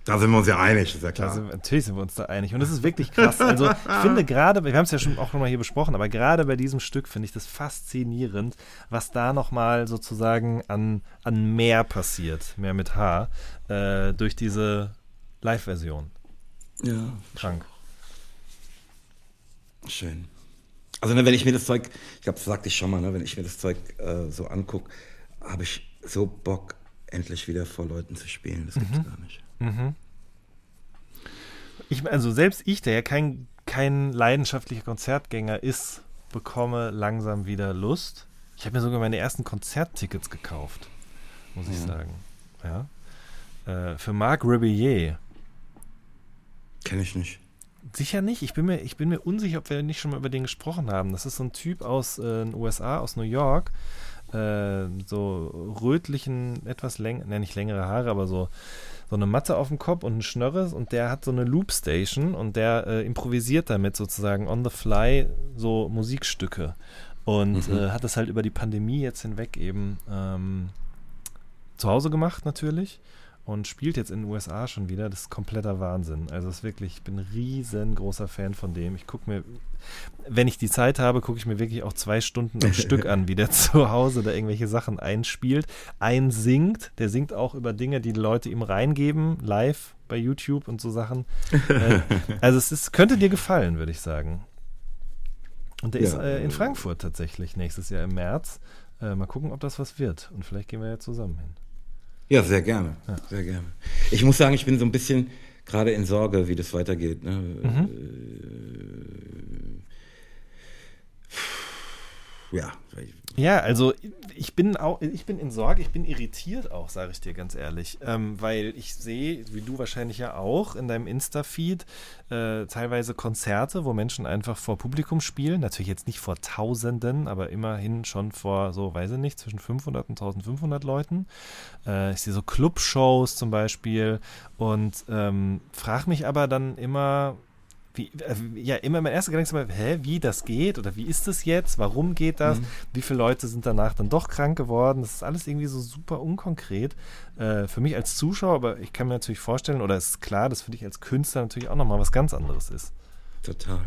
Da sind wir uns ja einig, ist ja klar. Sind, natürlich sind wir uns da einig. Und das ist wirklich krass. Also, ich [LAUGHS] finde gerade, wir haben es ja schon auch nochmal hier besprochen, aber gerade bei diesem Stück finde ich das faszinierend, was da nochmal sozusagen an, an mehr passiert, mehr mit H, äh, durch diese Live-Version. Ja. Krank. Schön. Also, ne, wenn ich mir das Zeug, ich glaube, das sagte ich schon mal, ne, wenn ich mir das Zeug äh, so angucke, habe ich so Bock, endlich wieder vor Leuten zu spielen. Das gibt's Mhm. gar nicht. Mhm. Ich, also selbst ich, der ja kein, kein leidenschaftlicher Konzertgänger ist, bekomme langsam wieder Lust. Ich habe mir sogar meine ersten Konzerttickets gekauft, muss ich Ja. sagen. Ja. Äh, für Marc Rebillet. Kenne ich nicht. Sicher nicht. Ich bin, mir, ich bin mir unsicher, ob wir nicht schon mal über den gesprochen haben. Das ist so ein Typ aus äh, den USA, aus New York. Äh, so rötlichen, etwas länger, ne, nicht längere Haare, aber so, so eine Matte auf dem Kopf und ein Schnörres. Und der hat so eine Loopstation und der äh, improvisiert damit sozusagen on the fly so Musikstücke. Und Mhm. äh, hat das halt über die Pandemie jetzt hinweg eben ähm, zu Hause gemacht natürlich und spielt jetzt in den USA schon wieder. Das ist kompletter Wahnsinn. Also es ist wirklich, ich bin ein riesengroßer Fan von dem. Ich gucke mir, wenn ich die Zeit habe, gucke ich mir wirklich auch zwei Stunden am [LAUGHS] Stück an, wie der [LAUGHS] zu Hause da irgendwelche Sachen einspielt, einsingt. Der singt auch über Dinge, die die Leute ihm reingeben, live bei YouTube und so Sachen. [LAUGHS] äh, also es ist, könnte dir gefallen, würde ich sagen. Und der Ja. ist äh, in Frankfurt tatsächlich nächstes Jahr im März. Äh, mal gucken, ob das was wird. Und vielleicht gehen wir ja zusammen hin. Ja, sehr gerne. Ja. Sehr gerne. Ich muss sagen, ich bin so ein bisschen gerade in Sorge, wie das weitergeht. Ne? Mhm. Äh, ja. Ja, also ich bin auch, ich bin in Sorge, ich bin irritiert auch, sage ich dir ganz ehrlich, ähm, weil ich sehe, wie du wahrscheinlich ja auch in deinem Insta-Feed äh, teilweise Konzerte, wo Menschen einfach vor Publikum spielen, natürlich jetzt nicht vor Tausenden, aber immerhin schon vor so, weiß ich nicht, zwischen 500 und 1500 Leuten. Äh, ich sehe so Clubshows zum Beispiel und ähm, frage mich aber dann immer, wie, äh, ja, immer mein erster Gedanke ist immer, hä, wie das geht oder wie ist das jetzt? Warum geht das? Mhm. Wie viele Leute sind danach dann doch krank geworden? Das ist alles irgendwie so super unkonkret. Äh, für mich als Zuschauer, aber ich kann mir natürlich vorstellen, oder es ist klar, dass für dich als Künstler natürlich auch nochmal was ganz anderes ist. Total.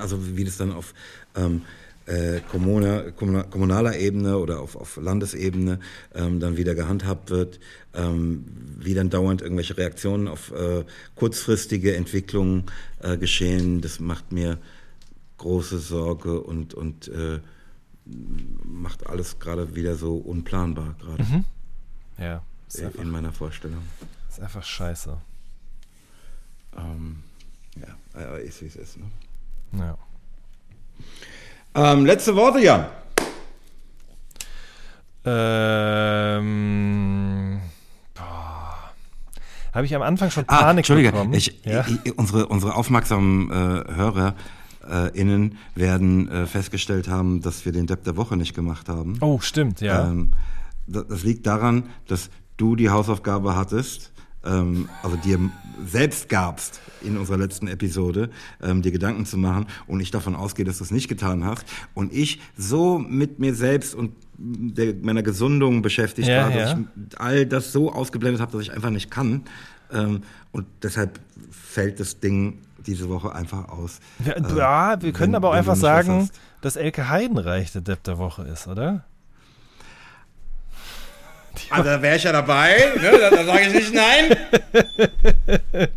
Also wie das dann auf ähm, äh, kommunaler, kommunaler Ebene oder auf, auf Landesebene ähm, dann wieder gehandhabt wird, ähm, wie dann dauernd irgendwelche Reaktionen auf äh, kurzfristige Entwicklungen äh, geschehen, das macht mir große Sorge und, und äh, macht alles gerade wieder so unplanbar gerade. Mhm. Ja. In, einfach, in meiner Vorstellung. Ist einfach scheiße. Ähm, ja, ist wie es ist. Ne? Ja. Ähm, letzte Worte, Jan. Ähm. Habe ich am Anfang schon ah, Panik ah, bekommen? Ich, ja? ich, unsere, unsere aufmerksamen äh, Hörer äh, innen werden äh, festgestellt haben, dass wir den Depp der Woche nicht gemacht haben. Oh, stimmt, ja. Ähm, das, das liegt daran, dass du die Hausaufgabe hattest, ähm, also dir selbst gabst in unserer letzten Episode, ähm, dir Gedanken zu machen und ich davon ausgehe, dass du es nicht getan hast und ich so mit mir selbst und der, meiner Gesundung beschäftigt ja, war, dass ja. ich all das so ausgeblendet habe, dass ich einfach nicht kann ähm, und deshalb fällt das Ding diese Woche einfach aus. Ja, äh, wir können wenn, aber auch einfach sagen, dass Elke Heidenreich der Depp der Woche ist, oder? [LAUGHS] Also da wäre ich ja dabei, ne? da, da sage ich nicht nein. [LAUGHS]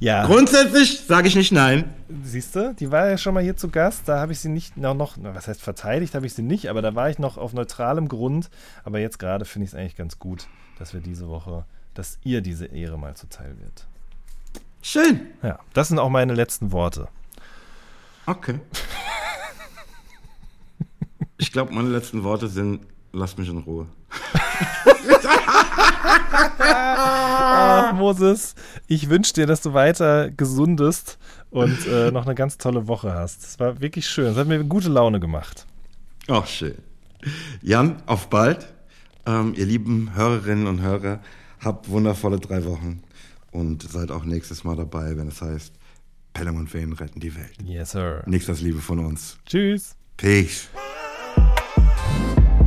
ja. Grundsätzlich sage ich nicht nein. Siehst du, die war ja schon mal hier zu Gast, da habe ich sie nicht noch, noch, was heißt verteidigt, habe ich sie nicht, aber da war ich noch auf neutralem Grund. Aber jetzt gerade finde ich es eigentlich ganz gut, dass wir diese Woche, dass ihr diese Ehre mal zuteil wird. Schön. Ja, das sind auch meine letzten Worte. Okay. [LAUGHS] ich glaube, meine letzten Worte sind, lass mich in Ruhe. Ach, Moses, ich wünsche dir, dass du weiter gesundest und äh, noch eine ganz tolle Woche hast. Es war wirklich schön. Es hat mir gute Laune gemacht. Ach, schön. Jan, auf bald. Ähm, ihr lieben Hörerinnen und Hörer, habt wundervolle drei Wochen und seid auch nächstes Mal dabei, wenn es heißt, Pelham und Wehen retten die Welt. Yes, sir. Nichts als Liebe von uns. Tschüss. Peace.